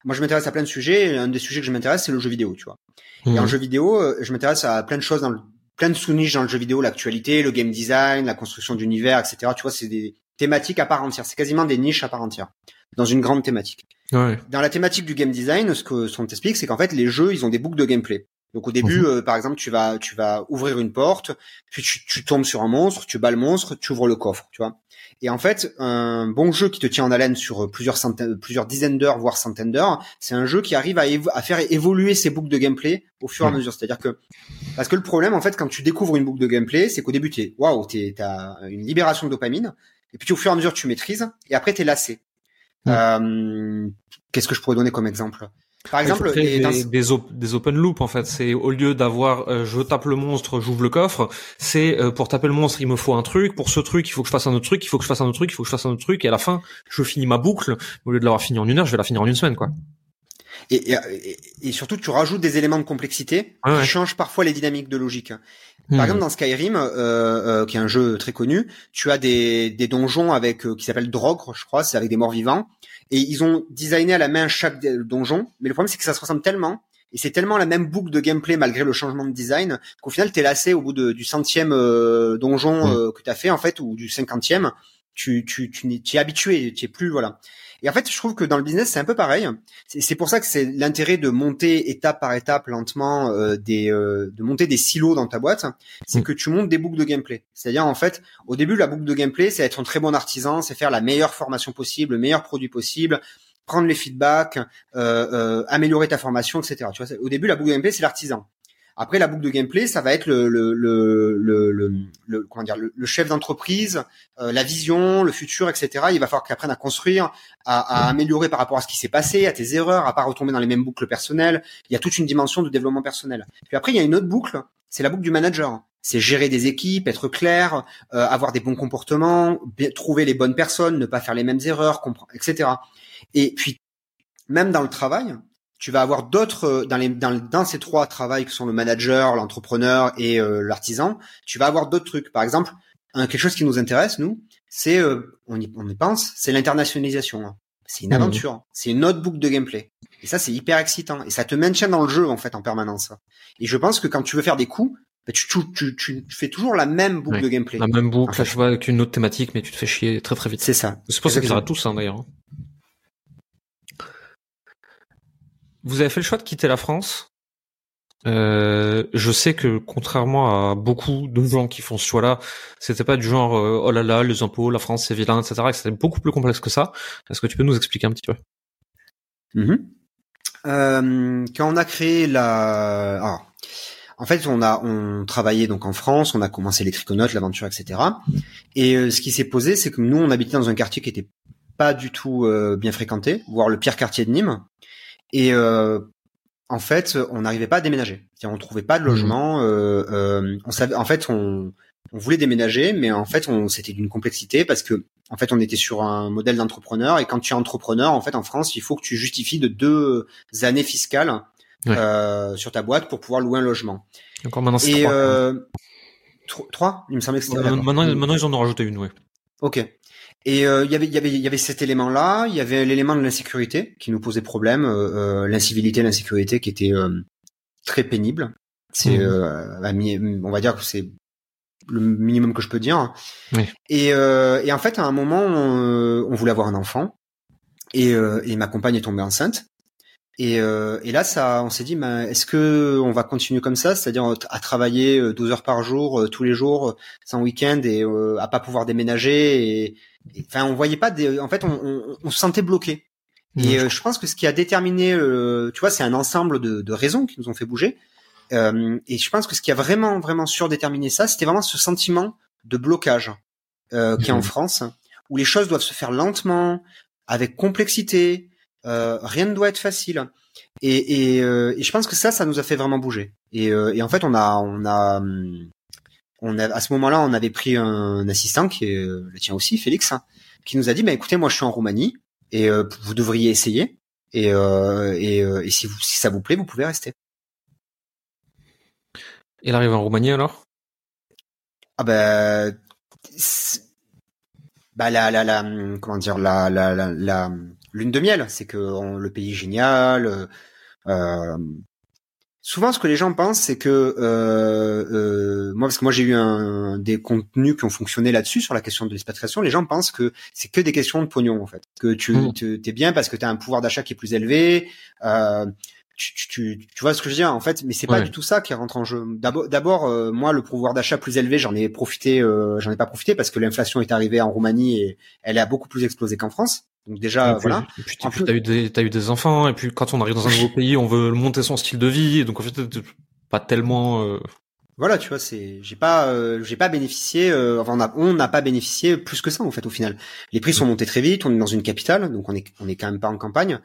moi je m'intéresse à plein de sujets. Et un des sujets que je m'intéresse, c'est le jeu vidéo, tu vois. Et en mmh. jeu vidéo, je m'intéresse à plein de choses dans le, plein de sous-niches dans le jeu vidéo, l'actualité, le game design, la construction d'univers, etc. Tu vois, c'est des thématiques à part entière. C'est quasiment des niches à part entière dans une grande thématique. Ouais. Dans la thématique du game design, ce que qu'on t'explique, c'est qu'en fait les jeux, ils ont des boucles de gameplay. Donc au début, mhm. euh, par exemple, tu vas tu vas ouvrir une porte, puis tu, tu, tombes sur un monstre, tu bats le monstre, tu ouvres le coffre, tu vois. Et en fait, un bon jeu qui te tient en haleine sur plusieurs centaines, plusieurs dizaines d'heures, voire centaines d'heures, c'est un jeu qui arrive à, à, faire évoluer ses boucles de gameplay au fur et à mesure. C'est-à-dire que parce que le problème, en fait, quand tu découvres une boucle de gameplay, c'est qu'au début, t'es waouh, t'as une libération de dopamine, et puis au fur et à mesure, tu maîtrises, et après, t'es lassé. Euh, Qu'est-ce que je pourrais donner comme exemple? Par exemple, des, des, open loop en fait. C'est au lieu d'avoir euh, je tape le monstre, j'ouvre le coffre, c'est euh, pour taper le monstre, il me faut un truc. Pour ce truc, il faut que je fasse un autre truc. Il faut que je fasse un autre truc. Il faut que je fasse un autre truc. Et à la fin, je finis ma boucle. Au lieu de l'avoir fini en une heure, je vais la finir en une semaine, quoi. Et, et, et surtout, tu rajoutes des éléments de complexité qui changent parfois les dynamiques de logique. Par hmm. exemple, dans Skyrim, euh, euh, qui est un jeu très connu, tu as des, des donjons avec qui s'appellent Drogre, je crois, c'est avec des morts vivants et ils ont designé à la main chaque donjon. Mais le problème, c'est que ça se ressemble tellement. Et c'est tellement la même boucle de gameplay malgré le changement de design qu'au final, t'es lassé au bout de, du centième euh, donjon mm. euh, que t'as fait, en fait, ou du cinquantième. Tu, tu, tu, tu es habitué, tu es plus, voilà. Et en fait, je trouve que dans le business, c'est un peu pareil. C'est pour ça que c'est l'intérêt de monter étape par étape, lentement, euh, des, euh, de monter des silos dans ta boîte. C'est mm. que tu montes des boucles de gameplay. C'est-à-dire, en fait, au début, la boucle de gameplay, c'est être un très bon artisan, c'est faire la meilleure formation possible, le meilleur produit possible, prendre les feedbacks, euh, améliorer ta formation, etc. Tu vois, au début, la boucle de gameplay, c'est l'artisan. Après, la boucle de gameplay, ça va être le le le le, comment dire le, chef d'entreprise, euh, la vision, le futur, etc. Il va falloir qu'il apprenne à construire, à, à, améliorer par rapport à ce qui s'est passé, à tes erreurs, à pas retomber dans les mêmes boucles personnelles. Il y a toute une dimension de développement personnel. Puis après, il y a une autre boucle, c'est la boucle du manager. C'est gérer des équipes, être clair, euh, avoir des bons comportements, trouver les bonnes personnes, ne pas faire les mêmes erreurs, etc. Et puis même dans le travail, tu vas avoir d'autres euh, dans les dans, dans ces trois travails qui sont le manager, l'entrepreneur et euh, l'artisan, tu vas avoir d'autres trucs. Par exemple, un, quelque chose qui nous intéresse nous, c'est euh, on, y, on y pense, c'est l'internationalisation. Hein. C'est une mmh. aventure, c'est une autre boucle de gameplay. Et ça, c'est hyper excitant et ça te maintient dans le jeu en fait en permanence. Et je pense que quand tu veux faire des coups, bah, tu, tu, tu, fais toujours la même boucle de gameplay. La même boucle, en vois, avec une autre thématique, mais tu te fais chier très très vite. C'est ça. C'est pour ça qu'ils arrêtent tous, hein, d'ailleurs. Hein. Vous avez fait le choix de quitter la France? Euh, je sais que contrairement à beaucoup de gens qui font ce choix-là, c'était pas du genre euh, oh là là les impôts, la France c'est vilain, etc. C'était beaucoup plus complexe que ça. Est-ce que tu peux nous expliquer un petit peu? Mm-hmm. euh, Quand on a créé la, ah, en fait on a on travaillait donc en France, on a commencé les triconotes, l'aventure, etc. Et euh, ce qui s'est posé, c'est que nous on habitait dans un quartier qui était pas du tout euh, bien fréquenté, voire le pire quartier de Nîmes. Et euh, en fait, on n'arrivait pas à déménager. On trouvait pas de mmh. logement. Euh, euh, on savait, en fait, on, on voulait déménager, mais en fait, on c'était d'une complexité parce que en fait, on était sur un modèle d'entrepreneur et quand tu es entrepreneur, en fait, en France, il faut que tu justifies de deux années fiscales euh, sur ta boîte pour pouvoir louer un logement. Encore maintenant, c'est trois, euh, trois? Il me semblait que c'était. maintenant, maintenant, ils en ont rajouté une, ouais. Ok. Et euh, y avait, y avait, il y avait cet élément-là. Il y avait l'élément de l'insécurité qui nous posait problème, euh, euh l'incivilité, l'insécurité qui était euh, très pénible. C'est, mmh. on va dire que c'est le minimum que je peux dire. Oui. Et, et en fait, à un moment, on, on voulait avoir un enfant, et, et ma compagne est tombée enceinte. Et, euh, et, là, ça, on s'est dit, ben, est-ce que on va continuer comme ça, c'est-à-dire à travailler 12 heures par jour, tous les jours, sans week-end, et à pas pouvoir déménager, et, enfin, on voyait pas des, en fait, on, on, se sentait bloqué. Et euh, je pense que ce qui a déterminé, euh, tu vois, c'est un ensemble de, de, raisons qui nous ont fait bouger. Euh, et je pense que ce qui a vraiment, vraiment surdéterminé ça, c'était vraiment ce sentiment de blocage euh, qui est en France, où les choses doivent se faire lentement, avec complexité. rien ne doit être facile. Et, et, et, je pense que ça, ça nous a fait vraiment bouger. Et, et en fait, on a, on a, hum, on a, à ce moment-là, on avait pris un assistant qui est le tien aussi, Félix, hein, qui nous a dit, bah, écoutez, moi je suis en Roumanie et euh, vous devriez essayer et, euh, et, euh, et si, vous, si ça vous plaît, vous pouvez rester. Il arrive en Roumanie alors? Ah ben, bah, la, la, la, comment dire, la, la, la, la lune de miel, c'est que le pays est génial. Euh, Souvent, ce que les gens pensent, c'est que euh, euh, moi, parce que moi j'ai eu un, des contenus qui ont fonctionné là-dessus sur la question de l'expatriation, les gens pensent que c'est que des questions de pognon en fait, que tu mmh. es bien parce que tu as un pouvoir d'achat qui est plus élevé. Euh, tu, tu, tu, vois ce que je veux dire en fait, mais c'est pas du tout ça qui rentre en jeu. D'abord, d'abord, euh, moi, le pouvoir d'achat plus élevé, j'en ai profité, euh, j'en ai pas profité parce que l'inflation est arrivée en Roumanie et elle a beaucoup plus explosé qu'en France. Donc déjà, voilà. Et puis, t'as eu des, t'as eu des enfants, et puis quand on arrive dans un nouveau pays, on veut monter son style de vie, et donc en fait, pas tellement. Euh... Voilà, tu vois, c'est, j'ai pas, euh, j'ai pas bénéficié, euh, enfin, on n'a pas bénéficié plus que ça en fait au final. Les prix sont montés très vite, on est dans une capitale, donc on est, on est quand même pas en campagne.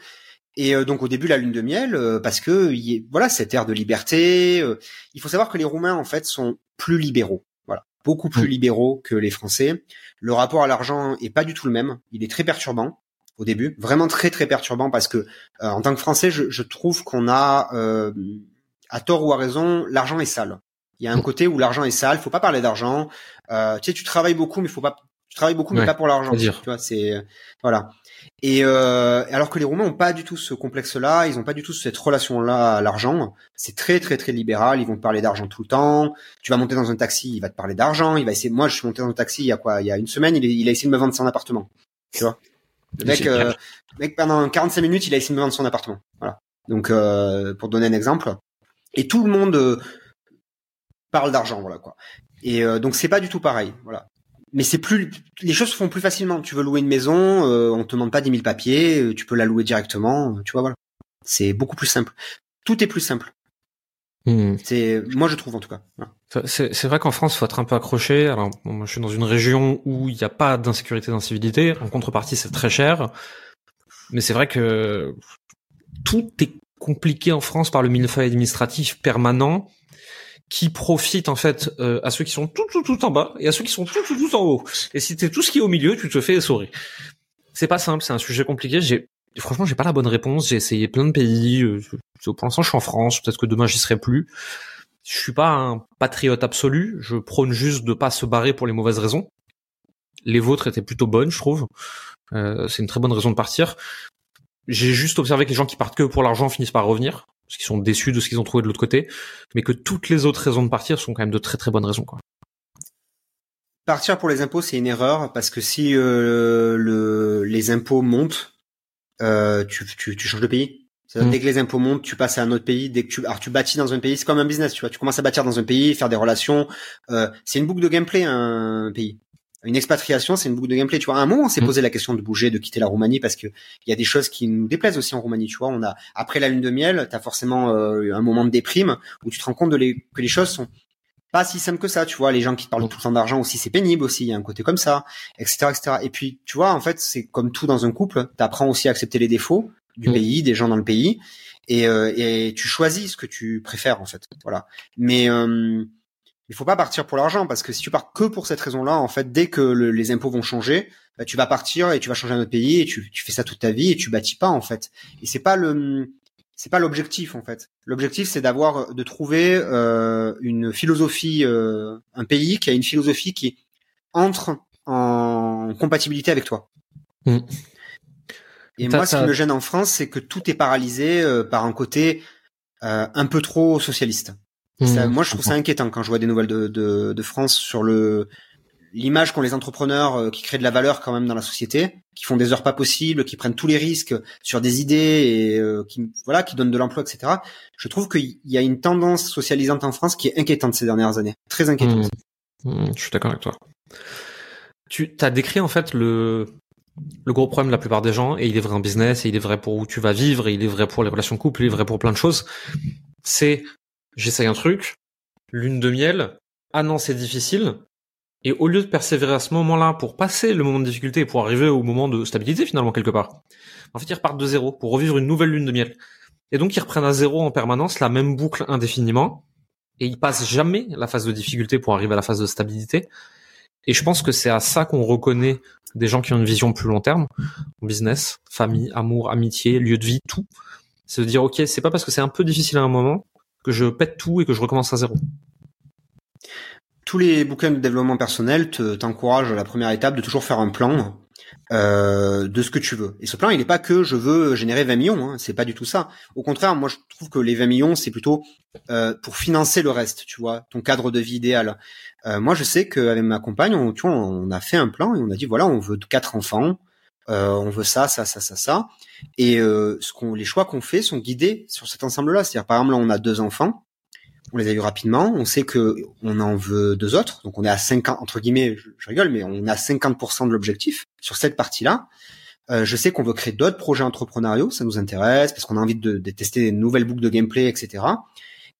Et euh, donc au début la lune de miel, parce que y voilà cette ère de liberté. il faut savoir que les Roumains en fait sont plus libéraux, voilà, beaucoup plus libéraux que les Français. Le rapport à l'argent est pas du tout le même. Il est très perturbant au début, vraiment très très perturbant parce que euh, en tant que Français, je, je trouve qu'on a, euh, à tort ou à raison, l'argent est sale. Il y a un côté où l'argent est sale, faut pas parler d'argent. Euh, tu sais, tu travailles beaucoup, mais faut pas, tu travailles beaucoup, mais pas pour l'argent. Tu vois, c'est voilà. Et euh, alors que les Roumains ont pas du tout ce complexe-là, ils ont pas du tout cette relation-là à l'argent. C'est très très très libéral. Ils vont te parler d'argent tout le temps. Tu vas monter dans un taxi, il va te parler d'argent. Il va essayer. Moi, je suis monté dans un taxi il y a quoi? Il y a une semaine, il, il a essayé de me vendre son appartement. Tu vois? Le mec, euh, mec, pendant 45 minutes, il a essayé de me vendre son appartement. Voilà. Donc, euh, pour donner un exemple. Et tout le monde euh, parle d'argent, voilà quoi. Et euh, donc, c'est pas du tout pareil. Voilà. Mais c'est plus, les choses se font plus facilement. Tu veux louer une maison, on te demande pas 10 000 papiers, tu peux la louer directement. Tu vois, voilà. C'est beaucoup plus simple. Tout est plus simple. Hmm. C'est moi je trouve en tout cas. C'est vrai qu'en France, faut être un peu accroché. Alors, moi, je suis dans une région où il n'y a pas d'insécurité, d'incivilité. En contrepartie, c'est très cher. Mais c'est vrai que tout est compliqué en France par le millefeuille administratif permanent qui profite en fait euh, à ceux qui sont tout tout tout en bas et à ceux qui sont tout tout tout en haut. Et si t'es tout ce qui est au milieu, tu te fais essorer. C'est pas simple, c'est un sujet compliqué. J'ai franchement, j'ai pas la bonne réponse. J'ai essayé plein de pays. Euh, pour l'instant, je suis en France. Peut-être que demain, j'y serai plus. Je suis pas un patriote absolu. Je prône juste de pas se barrer pour les mauvaises raisons. Les vôtres étaient plutôt bonnes, je trouve. Euh, c'est une très bonne raison de partir. J'ai juste observé que les gens qui partent que pour l'argent finissent par revenir, parce qu'ils sont déçus de ce qu'ils ont trouvé de l'autre côté, mais que toutes les autres raisons de partir sont quand même de très très bonnes raisons. Quoi. Partir pour les impôts, c'est une erreur, parce que si euh, le, les impôts montent, euh, tu, tu, tu changes de pays. Mm. Dès que les impôts montent, tu passes à un autre pays. Dès que tu, alors tu bâtis dans un pays, c'est comme un business, tu vois. Tu commences à bâtir dans un pays, faire des relations. Euh, c'est une boucle de gameplay un pays. Une expatriation, c'est une boucle de gameplay. Tu vois, à un moment, on s'est mm. posé la question de bouger, de quitter la Roumanie parce que il y a des choses qui nous déplaisent aussi en Roumanie. Tu vois, on a après la lune de miel, t'as forcément euh, un moment de déprime où tu te rends compte de les, que les choses sont pas si simple que ça, tu vois, les gens qui parlent tout le temps d'argent aussi, c'est pénible aussi, il y a un côté comme ça, etc., etc. Et puis, tu vois, en fait, c'est comme tout dans un couple, t'apprends aussi à accepter les défauts du mm. pays, des gens dans le pays, et, euh, et tu choisis ce que tu préfères, en fait, voilà. Mais euh, il faut pas partir pour l'argent, parce que si tu pars que pour cette raison-là, en fait, dès que les impôts vont changer, bah, tu vas partir et tu vas changer un autre pays, et tu, tu fais ça toute ta vie, et tu bâtis pas, en fait. Et c'est pas le c'est pas l'objectif en fait. L'objectif c'est d'avoir de trouver euh, une philosophie, euh, un pays qui a une philosophie qui entre en compatibilité avec toi. Mm. Et moi, ce qui me gêne en France, c'est que tout est paralysé euh, par un côté un peu trop socialiste. Mm. moi, je trouve ça inquiétant quand je vois des nouvelles de, de, de France sur le l'image qu'ont les entrepreneurs euh, qui créent de la valeur quand même dans la société, qui font des heures pas possibles, qui prennent tous les risques sur des idées et euh, qui voilà, qui donnent de l'emploi, etc. Je trouve qu'il y a une tendance socialisante en France qui est inquiétante ces dernières années, très inquiétante. Mmh. Mmh, je suis d'accord avec toi. Tu as décrit en fait le le gros problème de la plupart des gens, et il est vrai en business, et il est vrai pour où tu vas vivre, et il est vrai pour les relations de couple, il est vrai pour plein de choses. C'est j'essaye un truc, lune de miel, ah non c'est difficile, et au lieu de persévérer à ce moment-là pour passer le moment de difficulté et pour arriver au moment de stabilité finalement quelque part, en fait ils repartent de zéro pour revivre une nouvelle lune de miel. Et donc ils reprennent à zéro en permanence la même boucle indéfiniment et ils passent jamais la phase de difficulté pour arriver à la phase de stabilité. Et je pense que c'est à ça qu'on reconnaît des gens qui ont une vision plus long terme, business, famille, amour, amitié, lieu de vie, tout. C'est de dire ok, c'est pas parce que c'est un peu difficile à un moment que je pète tout et que je recommence à zéro tous les bouquins de développement personnel t'encouragent à la première étape de toujours faire un plan euh, de ce que tu veux. Et ce plan, il n'est pas que je veux générer 20 millions, hein, c'est pas du tout ça. Au contraire, moi je trouve que les 20 millions, c'est plutôt euh, pour financer le reste, tu vois, ton cadre de vie idéal. Euh, moi, je sais qu'avec ma compagne, on, tu vois, on a fait un plan et on a dit voilà, on veut quatre enfants, euh, on veut ça, ça, ça, ça, ça. Et euh, ce qu'on, les choix qu'on fait sont guidés sur cet ensemble-là. C'est-à-dire, par exemple, là, on a deux enfants on les a eu rapidement. On sait que on en veut deux autres, donc on est à 50 entre guillemets, je, rigole, mais on a 50% de l'objectif sur cette partie-là. Euh, je sais qu'on veut créer d'autres projets entrepreneuriaux, ça nous intéresse parce qu'on a envie de, tester des nouvelles boucles de gameplay, etc.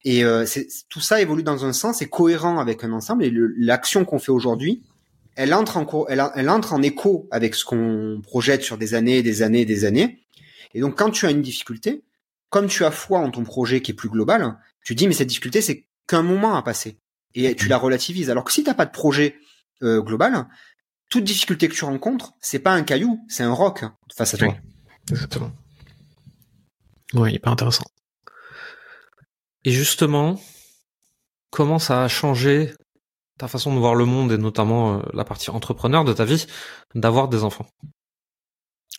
Et euh, tout ça évolue dans un sens, c'est cohérent avec un ensemble. Et l'action qu'on fait aujourd'hui, elle entre en écho avec ce qu'on projette sur des années, des années, des années. Et donc quand tu as une difficulté, comme tu as foi en ton projet qui est plus global, tu dis mais cette difficulté c'est qu'un moment à passer et tu la relativises. Alors que si t'as pas de projet euh, global, toute difficulté que tu rencontres, c'est pas un caillou, c'est un roc face à toi. exactement. Oui, hyper intéressant. Et justement, comment ça a changé ta façon de voir le monde et notamment euh, la partie entrepreneur de ta vie d'avoir des enfants?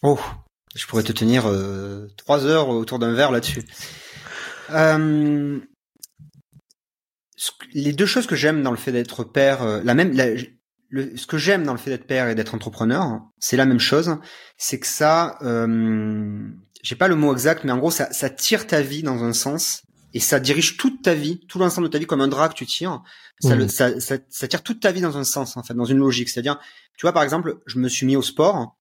Oh, je pourrais te tenir euh, trois heures autour d'un verre là-dessus. Euh, les deux choses que j'aime dans le fait d'être père, la même, ce que j'aime dans le fait d'être père et d'être entrepreneur, c'est la même chose. C'est que ça, j'ai pas le mot exact, mais en gros, ça tire ta vie dans un sens et ça dirige toute ta vie, tout l'ensemble de ta vie comme un drap que tu tires. Ça, mmh. ça, ça, ça, tire toute ta vie dans un sens, en fait, dans une logique. C'est-à-dire, tu vois, par exemple, je me suis mis au sport.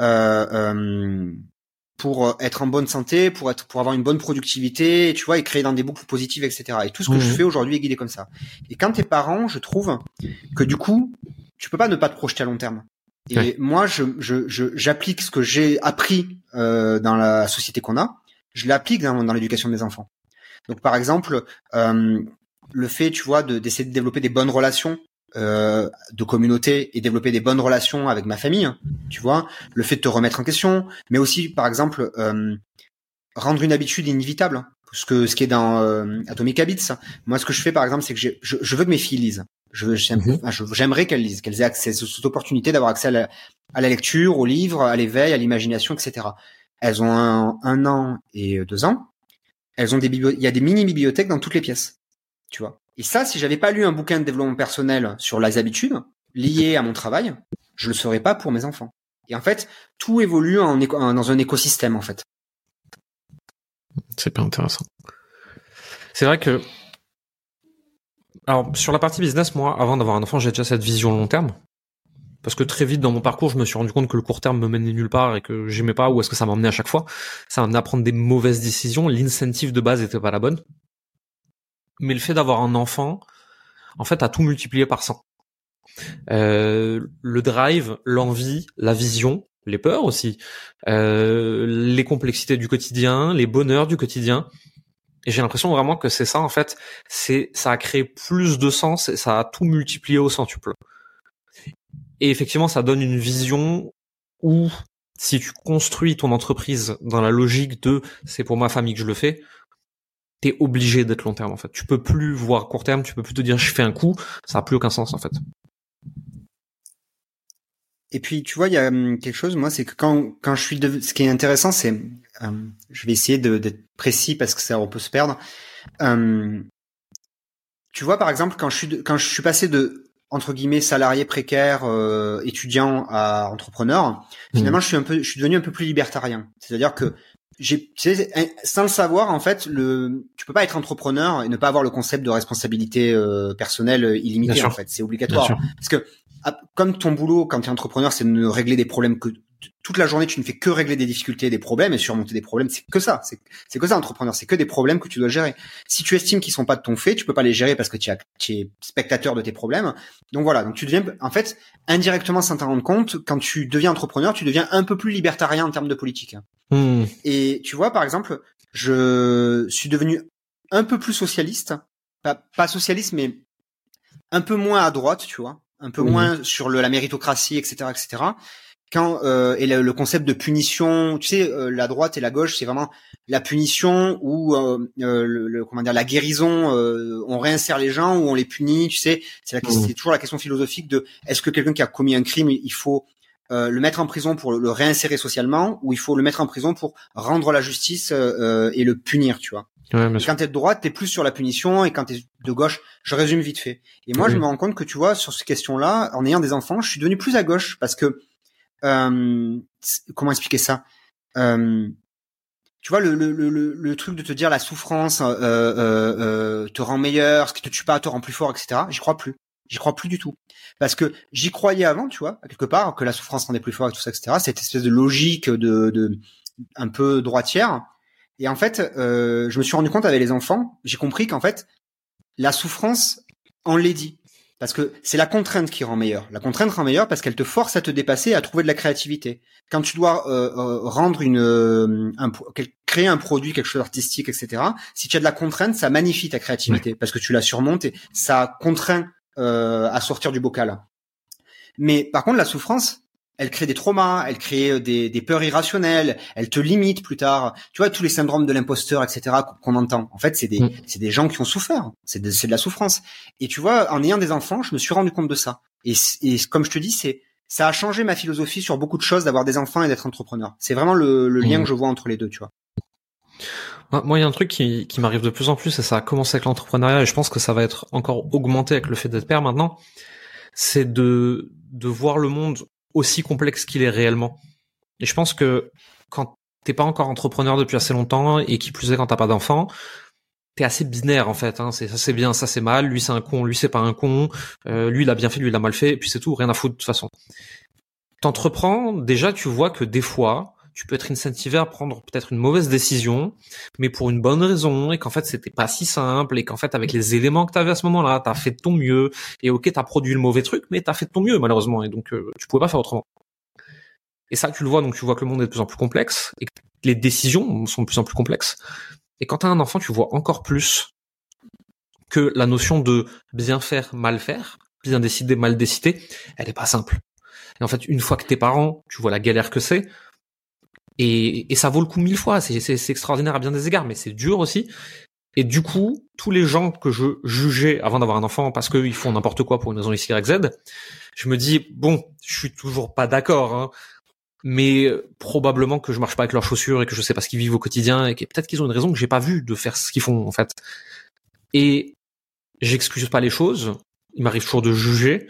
Euh, euh, pour être en bonne santé, pour être, pour avoir une bonne productivité, tu vois, et créer dans des boucles positives, etc. Et tout ce que je mhm. fais aujourd'hui est guidé comme ça. Et quand t'es parent, je trouve que du coup, tu peux pas ne pas te projeter à long terme. Et moi, je, je, j'applique ce que j'ai appris euh, dans la société qu'on a, je l'applique dans, dans l'éducation des enfants. Donc, par exemple, euh, le fait, tu vois, de, d'essayer de développer des bonnes relations euh, de communauté et développer des bonnes relations avec ma famille, tu vois, le fait de te remettre en question, mais aussi par exemple euh, rendre une habitude inévitable, ce que ce qui est dans euh, Atomic Habits. Moi, ce que je fais par exemple, c'est que je, je, veux que mes filles lisent. Je, mhm. j'aimerais qu'elles lisent, qu'elles aient accès à cette opportunité d'avoir accès à la, à la, lecture, aux livres, à l'éveil, à l'imagination, etc. Elles ont un, un an et deux ans. Elles ont des il y a des mini bibliothèques dans toutes les pièces, tu vois. Et ça, si j'avais pas lu un bouquin de développement personnel sur les habitudes liées à mon travail, je le saurais pas pour mes enfants. Et en fait, tout évolue en dans un écosystème en fait. C'est pas intéressant. C'est vrai que alors sur la partie business, moi, avant d'avoir un enfant, j'ai déjà cette vision long terme. Parce que très vite dans mon parcours, je me suis rendu compte que le court terme me menait nulle part et que j'aimais pas où est-ce que ça m'emmenait à chaque fois. Ça m'amenait à prendre des mauvaises décisions. L'incentive de base était pas la bonne mais le fait d'avoir un enfant, en fait, a tout multiplié par 100. Euh, le drive, l'envie, la vision, les peurs aussi, euh, les complexités du quotidien, les bonheurs du quotidien. Et j'ai l'impression vraiment que c'est ça en fait, c'est ça a créé plus de sens et ça a tout multiplié au centuple. Et effectivement, ça donne une vision où si tu construis ton entreprise dans la logique de c'est pour ma famille que je le fais, t'es obligé d'être long terme en fait. Tu peux plus voir court terme, tu peux plus te dire je fais un coup, ça a plus aucun sens en fait. Et puis tu vois, il y a hum, quelque chose, moi, c'est que quand quand je suis, de... ce qui est intéressant, c'est, hum, je vais essayer d'être précis parce que ça on peut se perdre. Hum, tu vois, par exemple, quand je suis quand je suis passé de entre guillemets salarié précaire euh, étudiant à entrepreneur, finalement, mmh. je suis un peu, je suis devenu un peu plus libertarien. C'est-à-dire que j'ai, tu sais, sans le savoir, en fait, le, tu peux pas être entrepreneur et ne pas avoir le concept de responsabilité euh, personnelle euh, illimitée. En fait, c'est obligatoire. Parce que ah, comme ton boulot quand tu es entrepreneur, c'est de régler des problèmes que toute la journée tu ne fais que régler des difficultés, des problèmes et surmonter des problèmes. C'est que ça. C'est que ça, entrepreneur. C'est que des problèmes que tu dois gérer. Si tu estimes qu'ils sont pas de ton fait, tu peux pas les gérer parce que tu, tu es spectateur de tes problèmes. Donc voilà. Donc tu deviens, en fait, indirectement sans t'en rendre compte, quand tu deviens entrepreneur, tu deviens un peu plus libertarien en termes de politique. Hmm. Et tu vois, par exemple, je suis devenu un peu plus socialiste, pas, pas socialiste, mais un peu moins à droite, tu vois, un peu moins sur le, la méritocratie, etc., etc. Quand euh, et le, concept de punition, tu sais, euh, la droite et la gauche, c'est vraiment la punition ou euh, euh le, comment dire la guérison. on réinsère les gens ou on les punit, tu sais. C'est mmh. toujours la question philosophique de est-ce que quelqu'un qui a commis un crime, il faut euh, le mettre en prison pour le, réinsérer socialement ou il faut le mettre en prison pour rendre la justice euh, euh, et le punir, tu vois? Ouais, quand t'es de droite, t'es plus sur la punition et quand t'es de gauche, je résume vite fait. Et moi, je me rends compte que tu vois, sur ces questions-là, en ayant des enfants, je suis devenu plus à gauche parce que comment expliquer ça? Tu vois le, le, le, le, truc de te dire la souffrance te rend meilleur, ce qui te tue pas te rend plus fort, etc. J'y crois plus. J'y crois plus du tout. Parce que j'y croyais avant, tu vois, quelque part, que la souffrance rendait plus fort et tout ça, etc. Cette espèce de logique de, de un peu droitière. Et en fait, euh, je me suis rendu compte avec les enfants, j'ai compris qu'en fait, la souffrance, on l'est dit. Parce que c'est la contrainte qui rend meilleur. La contrainte rend meilleur parce qu'elle te force à te dépasser, à trouver de la créativité. Quand tu dois euh, euh rendre une, euh, un, créer un produit, quelque chose d'artistique, etc. Si tu as de la contrainte, ça magnifie ta créativité parce que tu la surmontes et ça contraint euh, à sortir du bocal. Mais par contre, la souffrance, elle crée des traumas, elle crée euh, des, des, peurs irrationnelles, elle te limite plus tard. Tu vois, tous les syndromes de l'imposteur, etc., qu'on entend. En fait, c'est des, mm. c'est des gens qui ont souffert. C'est de, de, la souffrance. Et tu vois, en ayant des enfants, je me suis rendu compte de ça. Et, et comme je te dis, c'est ça a changé ma philosophie sur beaucoup de choses d'avoir des enfants et d'être entrepreneur. C'est vraiment le, le lien mm. que je vois entre les deux, tu vois. Moi, il y a un truc qui, qui m'arrive de plus en plus, et ça a commencé avec l'entrepreneuriat, et je pense que ça va être encore augmenté avec le fait d'être père maintenant, c'est de, de voir le monde aussi complexe qu'il est réellement. Et je pense que quand t'es pas encore entrepreneur depuis assez longtemps, et qui plus est quand t'as pas d'enfant, t'es assez binaire en fait. Hein. C'est ça c'est bien, ça c'est mal. Lui c'est un con, lui c'est pas un con. Euh, lui il a bien fait, lui il a mal fait. Et puis c'est tout, rien à foutre de toute façon. T'entreprends, déjà tu vois que des fois tu peux être incentivé à prendre peut-être une mauvaise décision, mais pour une bonne raison, et qu'en fait c'était pas si simple, et qu'en fait avec les éléments que tu avais à ce moment-là, tu as fait de ton mieux, et ok, tu as produit le mauvais truc, mais tu as fait de ton mieux malheureusement, et donc euh, tu pouvais pas faire autrement. Et ça, tu le vois, donc tu vois que le monde est de plus en plus complexe, et que les décisions sont de plus en plus complexes. Et quand tu as un enfant, tu vois encore plus que la notion de bien faire, mal faire, bien décider, mal décider, elle est pas simple. Et en fait, une fois que t'es parent, tu vois la galère que c'est. Et, et, ça vaut le coup mille fois. C'est extraordinaire à bien des égards, mais c'est dur aussi. Et du coup, tous les gens que je jugeais avant d'avoir un enfant parce qu'ils font n'importe quoi pour une raison X, Y, Z, je me dis, bon, je suis toujours pas d'accord, hein, mais probablement que je marche pas avec leurs chaussures et que je sais pas ce qu'ils vivent au quotidien et que peut-être qu'ils ont une raison que j'ai pas vue de faire ce qu'ils font, en fait. Et j'excuse pas les choses. Il m'arrive toujours de juger,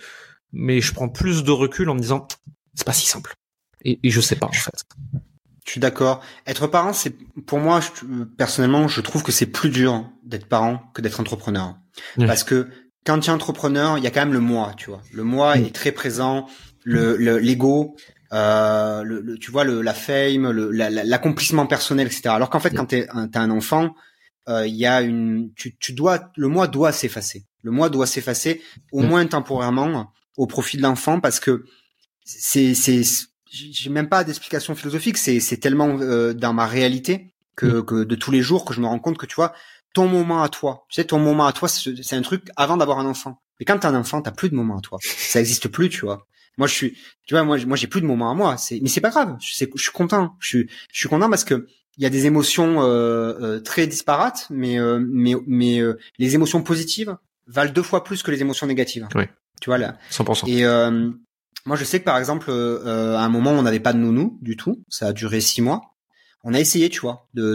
mais je prends plus de recul en me disant c'est pas si simple. Et, et je sais pas en fait. Je suis d'accord. Être parent, c'est pour moi je, personnellement, je trouve que c'est plus dur d'être parent que d'être entrepreneur, parce que quand tu es entrepreneur, il y a quand même le moi, tu vois. Le moi est très présent, le l'ego, euh, le, tu vois, le, la fame, l'accomplissement personnel, etc. Alors qu'en fait, quand tu as un enfant, euh, il y a une, tu, tu dois, le moi doit s'effacer. Le moi doit s'effacer au moins temporairement au profit de l'enfant parce que c'est c'est j'ai même pas d'explication philosophique. C'est c'est tellement euh, dans ma réalité que, mm. que de tous les jours que je me rends compte que tu vois ton moment à toi tu sais ton moment à toi c'est un truc avant d'avoir un enfant. Mais quand t'as un enfant t'as plus de moment à toi. Ça existe plus tu vois. Moi je suis tu vois moi moi j'ai plus de moment à moi. C'est mais c'est pas grave. Je, je suis content. Je suis je suis content parce que il y a des émotions euh, euh, très disparates mais euh, mais mais les émotions positives valent deux fois plus que les émotions négatives. Oui tu vois là. 100%. Et euh, moi, je sais que par exemple, euh, à un moment, on n'avait pas de nounou du tout. Ça a duré six mois. On a essayé, tu vois, de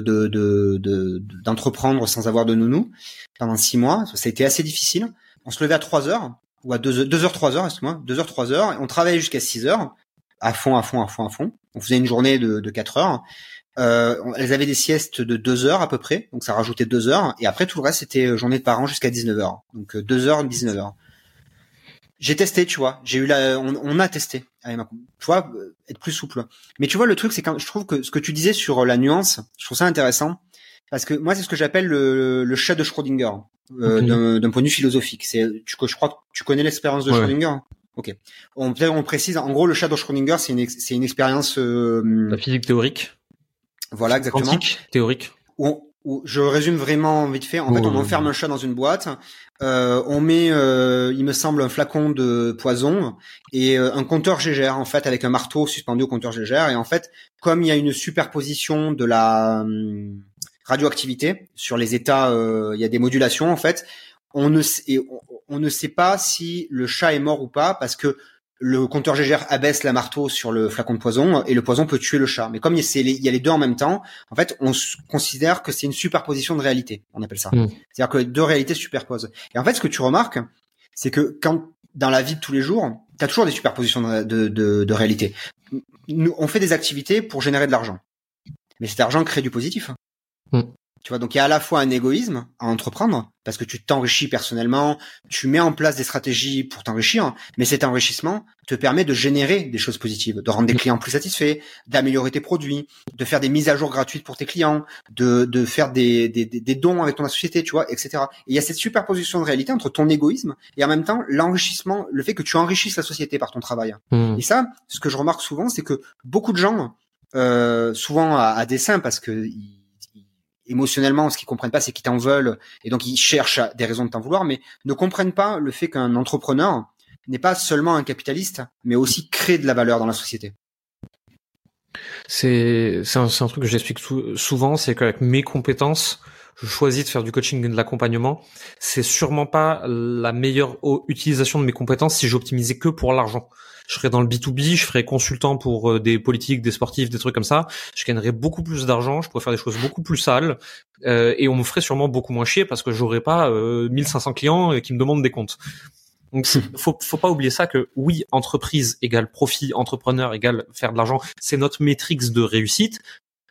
d'entreprendre de, de, sans avoir de nounou pendant six mois. Ça a été assez difficile. On se levait à 3 heures ou à 2 heures, 2 heures, 3 heures, excuse-moi, 2 heures, 3 heures. Et on travaillait jusqu'à 6 heures à fond, à fond, à fond, à fond. On faisait une journée de, de 4 heures. Euh, elles avaient des siestes de 2 heures à peu près, donc ça rajoutait 2 heures. Et après, tout le reste, c'était journée de parents jusqu'à 19 heures. Donc 2 heures, 19 heures. J'ai testé, tu vois. J'ai eu la, on, a testé. tu vois, euh, être plus souple. Mais tu vois, le truc, c'est quand je trouve que ce que tu disais sur euh, la nuance, je trouve ça intéressant parce que moi, c'est ce que j'appelle le, le, chat de Schrödinger euh, d'un point de vue philosophique. C'est, tu, je crois que tu connais l'expérience de Schrödinger. Ok. On peut on précise. En gros, le chat de Schrödinger, c'est une, c'est une expérience. Euh, la physique théorique. Voilà, exactement. Quantique, théorique. Où, où, je résume vraiment vite fait. En fait, on enferme un chat dans une boîte. Euh, on met, euh, il me semble, un flacon de poison et euh, un compteur Gégère en fait avec un marteau suspendu au compteur Gégère et en fait comme il y a une superposition de la hum, radioactivité sur les états, il y a des modulations en fait. On ne, on ne sait pas si le chat est mort ou pas parce que le compteur GGR abaisse la marteau sur le flacon de poison et le poison peut tuer le chat. Mais comme il y a les deux en même temps, en fait, on considère que c'est une superposition de réalité. On appelle ça. Hmm. C'est-à-dire que deux réalités se superposent. Et en fait, ce que tu remarques, c'est que quand dans la vie de tous les jours, tu as toujours des superpositions de, de, de, de réalité. Nous, on fait des activités pour générer de l'argent. Mais cet argent crée du positif. Hmm. Tu vois, donc il y a à la fois un égoïsme à entreprendre parce que tu t'enrichis personnellement, tu mets en place des stratégies pour t'enrichir, mais cet enrichissement te permet de générer des choses positives, de rendre des clients plus satisfaits, d'améliorer tes produits, de faire des mises à jour gratuites pour tes clients, de, de faire des, des, des dons avec ton société, tu vois, etc. Et il y a cette superposition de réalité entre ton égoïsme et en même temps l'enrichissement, le fait que tu enrichisses la société par ton travail. Mmh. Et ça, ce que je remarque souvent, c'est que beaucoup de gens, euh, souvent à, à dessein parce que émotionnellement, ce qu'ils comprennent pas, c'est qu'ils t'en veulent et donc ils cherchent des raisons de t'en vouloir, mais ne comprennent pas le fait qu'un entrepreneur n'est pas seulement un capitaliste, mais aussi crée de la valeur dans la société. C'est un, un, truc que j'explique souvent, c'est qu'avec mes compétences, je choisis de faire du coaching et de l'accompagnement. C'est sûrement pas la meilleure utilisation de mes compétences si j'optimisais que pour l'argent je serais dans le B2B, je ferais consultant pour euh, des politiques, des sportifs, des trucs comme ça. Je gagnerais beaucoup plus d'argent, je pourrais faire des choses beaucoup plus sales euh, et on me ferait sûrement beaucoup moins chier parce que j'aurais pas euh, 1500 clients qui me demandent des comptes. Donc faut faut pas oublier ça que oui, entreprise égale profit, entrepreneur égale faire de l'argent, c'est notre métrique de réussite,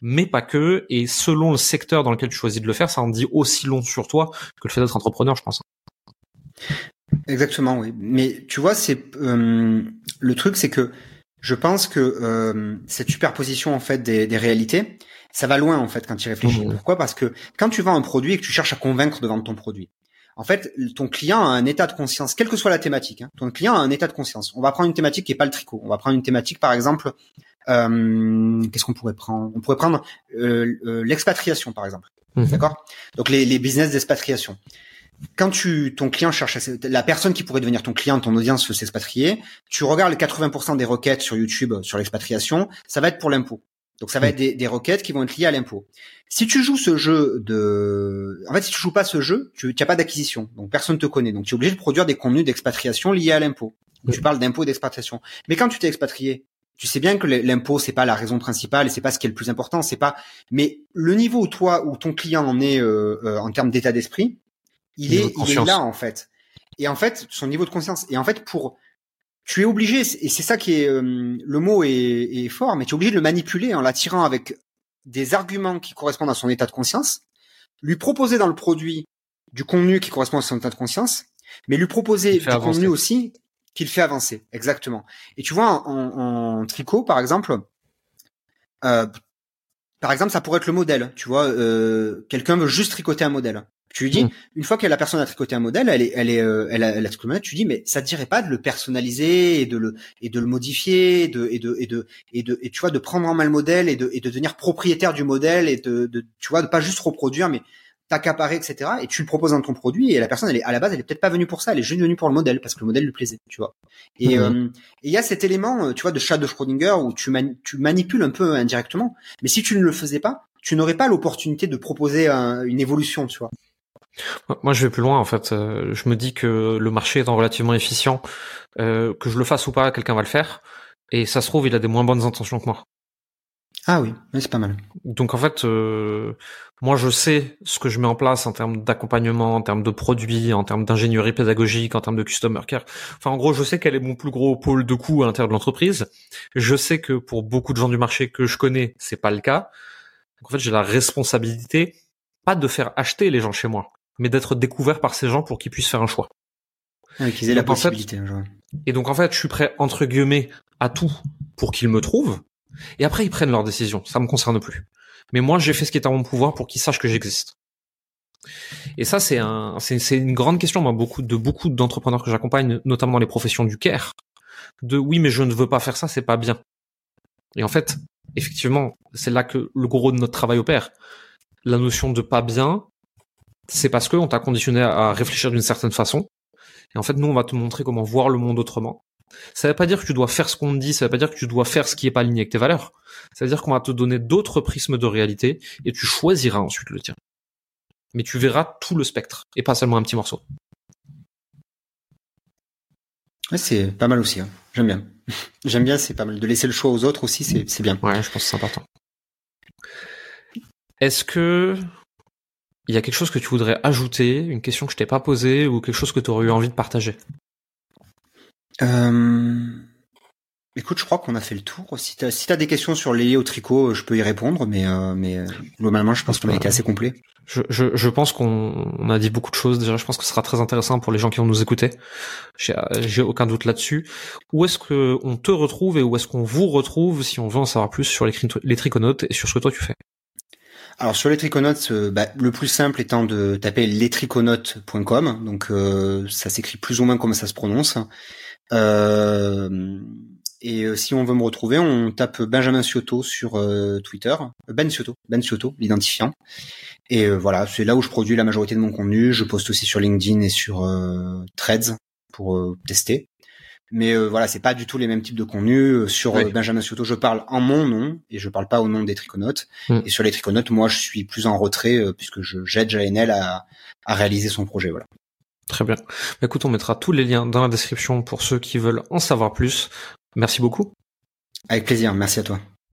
mais pas que. Et selon le secteur dans lequel tu choisis de le faire, ça en dit aussi long sur toi que le fait d'être entrepreneur, je pense. Exactement, oui. Mais tu vois, c'est euh, le truc, c'est que je pense que euh, cette superposition en fait des, des, réalités, ça va loin en fait quand tu réfléchis. Mmh. Pourquoi? Parce que quand tu vends un produit et que tu cherches à convaincre de vendre ton produit, en fait, ton client a un état de conscience, quelle que soit la thématique. Hein, ton client a un état de conscience. On va prendre une thématique qui est pas le tricot. On va prendre une thématique, par exemple, euh, qu'est-ce qu'on pourrait prendre? On pourrait prendre euh, euh, l'expatriation, par exemple. Mmh. D'accord? Donc les, les business d'expatriation quand tu ton client cherche la personne qui pourrait devenir ton client, ton audience veut s'expatrier, tu regardes les 80% des requêtes sur YouTube sur l'expatriation, ça va être pour l'impôt. Donc ça va être des, des, requêtes qui vont être liées à l'impôt. Si tu joues ce jeu de, en fait, si tu joues pas ce jeu, tu n'as pas d'acquisition, donc personne te connaît, donc tu es obligé de produire des contenus d'expatriation liés à l'impôt. Tu parles d'impôt et d'expatriation. Mais quand tu t'es expatrié, tu sais bien que l'impôt c'est pas la raison principale et c'est pas ce qui est le plus important, c'est pas. Mais le niveau où toi, où ton client en est euh, euh, en termes d'état d'esprit, il est, il est là en fait. Et en fait, son niveau de conscience. Et en fait, pour tu es obligé, et c'est ça qui est euh, le mot est, est, fort, mais tu es obligé de le manipuler en l'attirant avec des arguments qui correspondent à son état de conscience, lui proposer dans le produit du contenu qui correspond à son état de conscience, mais lui proposer du contenu aussi qu'il fait avancer. Exactement. Et tu vois, en, en tricot, par exemple, euh, par exemple, ça pourrait être le modèle. Tu vois, euh, quelqu'un veut juste tricoter un modèle. Tu lui dis, mm. une fois que la personne a tricoté un modèle, elle est, elle est, euh, elle a, elle a tricoté, tu dis, mais ça te dirait pas de le personnaliser et de le, et de le modifier, et de, et de, et de, et de, et tu vois, de prendre en main le modèle et de, et de devenir propriétaire du modèle et de, de tu vois, de pas juste reproduire, mais t'accaparer, etc. Et tu le proposes dans ton produit et la personne, elle est, à la base, elle est peut-être pas venue pour ça, elle est juste venue pour le modèle parce que le modèle lui plaisait, tu vois. Et mm-hmm. euh, il y a cet élément, euh, tu vois, de chat de Schrödinger où tu, tu manipules un peu indirectement. Mais si tu ne le faisais pas, tu n'aurais pas l'opportunité de proposer une évolution, tu vois. Moi, je vais plus loin en fait. Euh, je me dis que le marché étant relativement efficient, euh, que je le fasse ou pas, quelqu'un va le faire. Et ça se trouve, il a des moins bonnes intentions que moi. Ah oui, c'est pas mal. Donc en fait, euh, moi je sais ce que je mets en place en termes d'accompagnement, en termes de produits, en termes d'ingénierie pédagogique, en termes de customer care. Enfin en gros, je sais quel est mon plus gros pôle de coût à l'intérieur de l'entreprise. Je sais que pour beaucoup de gens du marché que je connais, c'est pas le cas. Donc en fait, j'ai la responsabilité pas de faire acheter les gens chez moi, mais d'être découvert par ces gens pour qu'ils puissent faire un choix. Ah, qu'ils aient la possibilité. et donc en fait, je suis prêt entre guillemets à tout pour qu'ils me trouvent. Et après, ils prennent leur décision. Ça me concerne plus. Mais moi, j'ai fait ce qui est à mon pouvoir pour qu'ils sachent que j'existe. Et ça, c'est un, c'est, une grande question, moi, beaucoup de beaucoup d'entrepreneurs que j'accompagne, notamment les professions du care, de oui, mais je ne veux pas faire ça, c'est pas bien. Et en fait, effectivement, c'est là que le gros de notre travail opère. La notion de pas bien, c'est parce qu'on t'a conditionné à réfléchir d'une certaine façon. Et en fait, nous, on va te montrer comment voir le monde autrement. Ça veut pas dire que tu dois faire ce qu'on te dit, ça veut pas dire que tu dois faire ce qui est pas aligné avec tes valeurs. Ça veut dire qu'on va te donner d'autres prismes de réalité et tu choisiras ensuite le tien. Mais tu verras tout le spectre et pas seulement un petit morceau. Ouais, c'est pas mal aussi. Hein. J'aime bien. J'aime bien, c'est pas mal. De laisser le choix aux autres aussi, c'est bien. Ouais, je pense que c'est important. Est-ce que il y a quelque chose que tu voudrais ajouter, une question que je t'ai pas posée ou quelque chose que tu aurais eu envie de partager? Euh... Écoute, je crois qu'on a fait le tour. Si tu as, des questions sur liées au tricot, je peux y répondre, mais, euh, mais euh, globalement, je pense qu'on a été assez complet. Je, je, je pense qu'on a dit beaucoup de choses. Déjà, je pense que ce sera très intéressant pour les gens qui vont nous écouter. J'ai aucun doute là-dessus. Où est-ce qu'on te retrouve et où est-ce qu'on vous retrouve si on veut en savoir plus sur les, les triconautes et sur ce que toi tu fais? Alors sur les triconautes, euh, bah, le plus simple étant de taper lestriconautes.com, donc euh, ça s'écrit plus ou moins comme ça se prononce. Euh, et si on veut me retrouver, on tape Benjamin Cioto sur Twitter, Ben Cioto, Ben Cioto, l'identifiant. Et voilà, c'est là où je produis la majorité de mon contenu. Je poste aussi sur LinkedIn et sur Threads pour tester. Mais euh, voilà, c'est pas du tout les mêmes types de contenus. Euh, sur euh, Benjamin Soto, je parle en mon nom et je parle pas au nom des triconautes. Mm. Et sur les triconautes, moi, je suis plus en retrait puisque je j'aide JNL à, à réaliser son projet. Voilà. Très bien. Bah, écoute, on mettra tous les liens dans la description pour ceux qui veulent en savoir plus. Merci beaucoup. Avec plaisir. Merci à toi.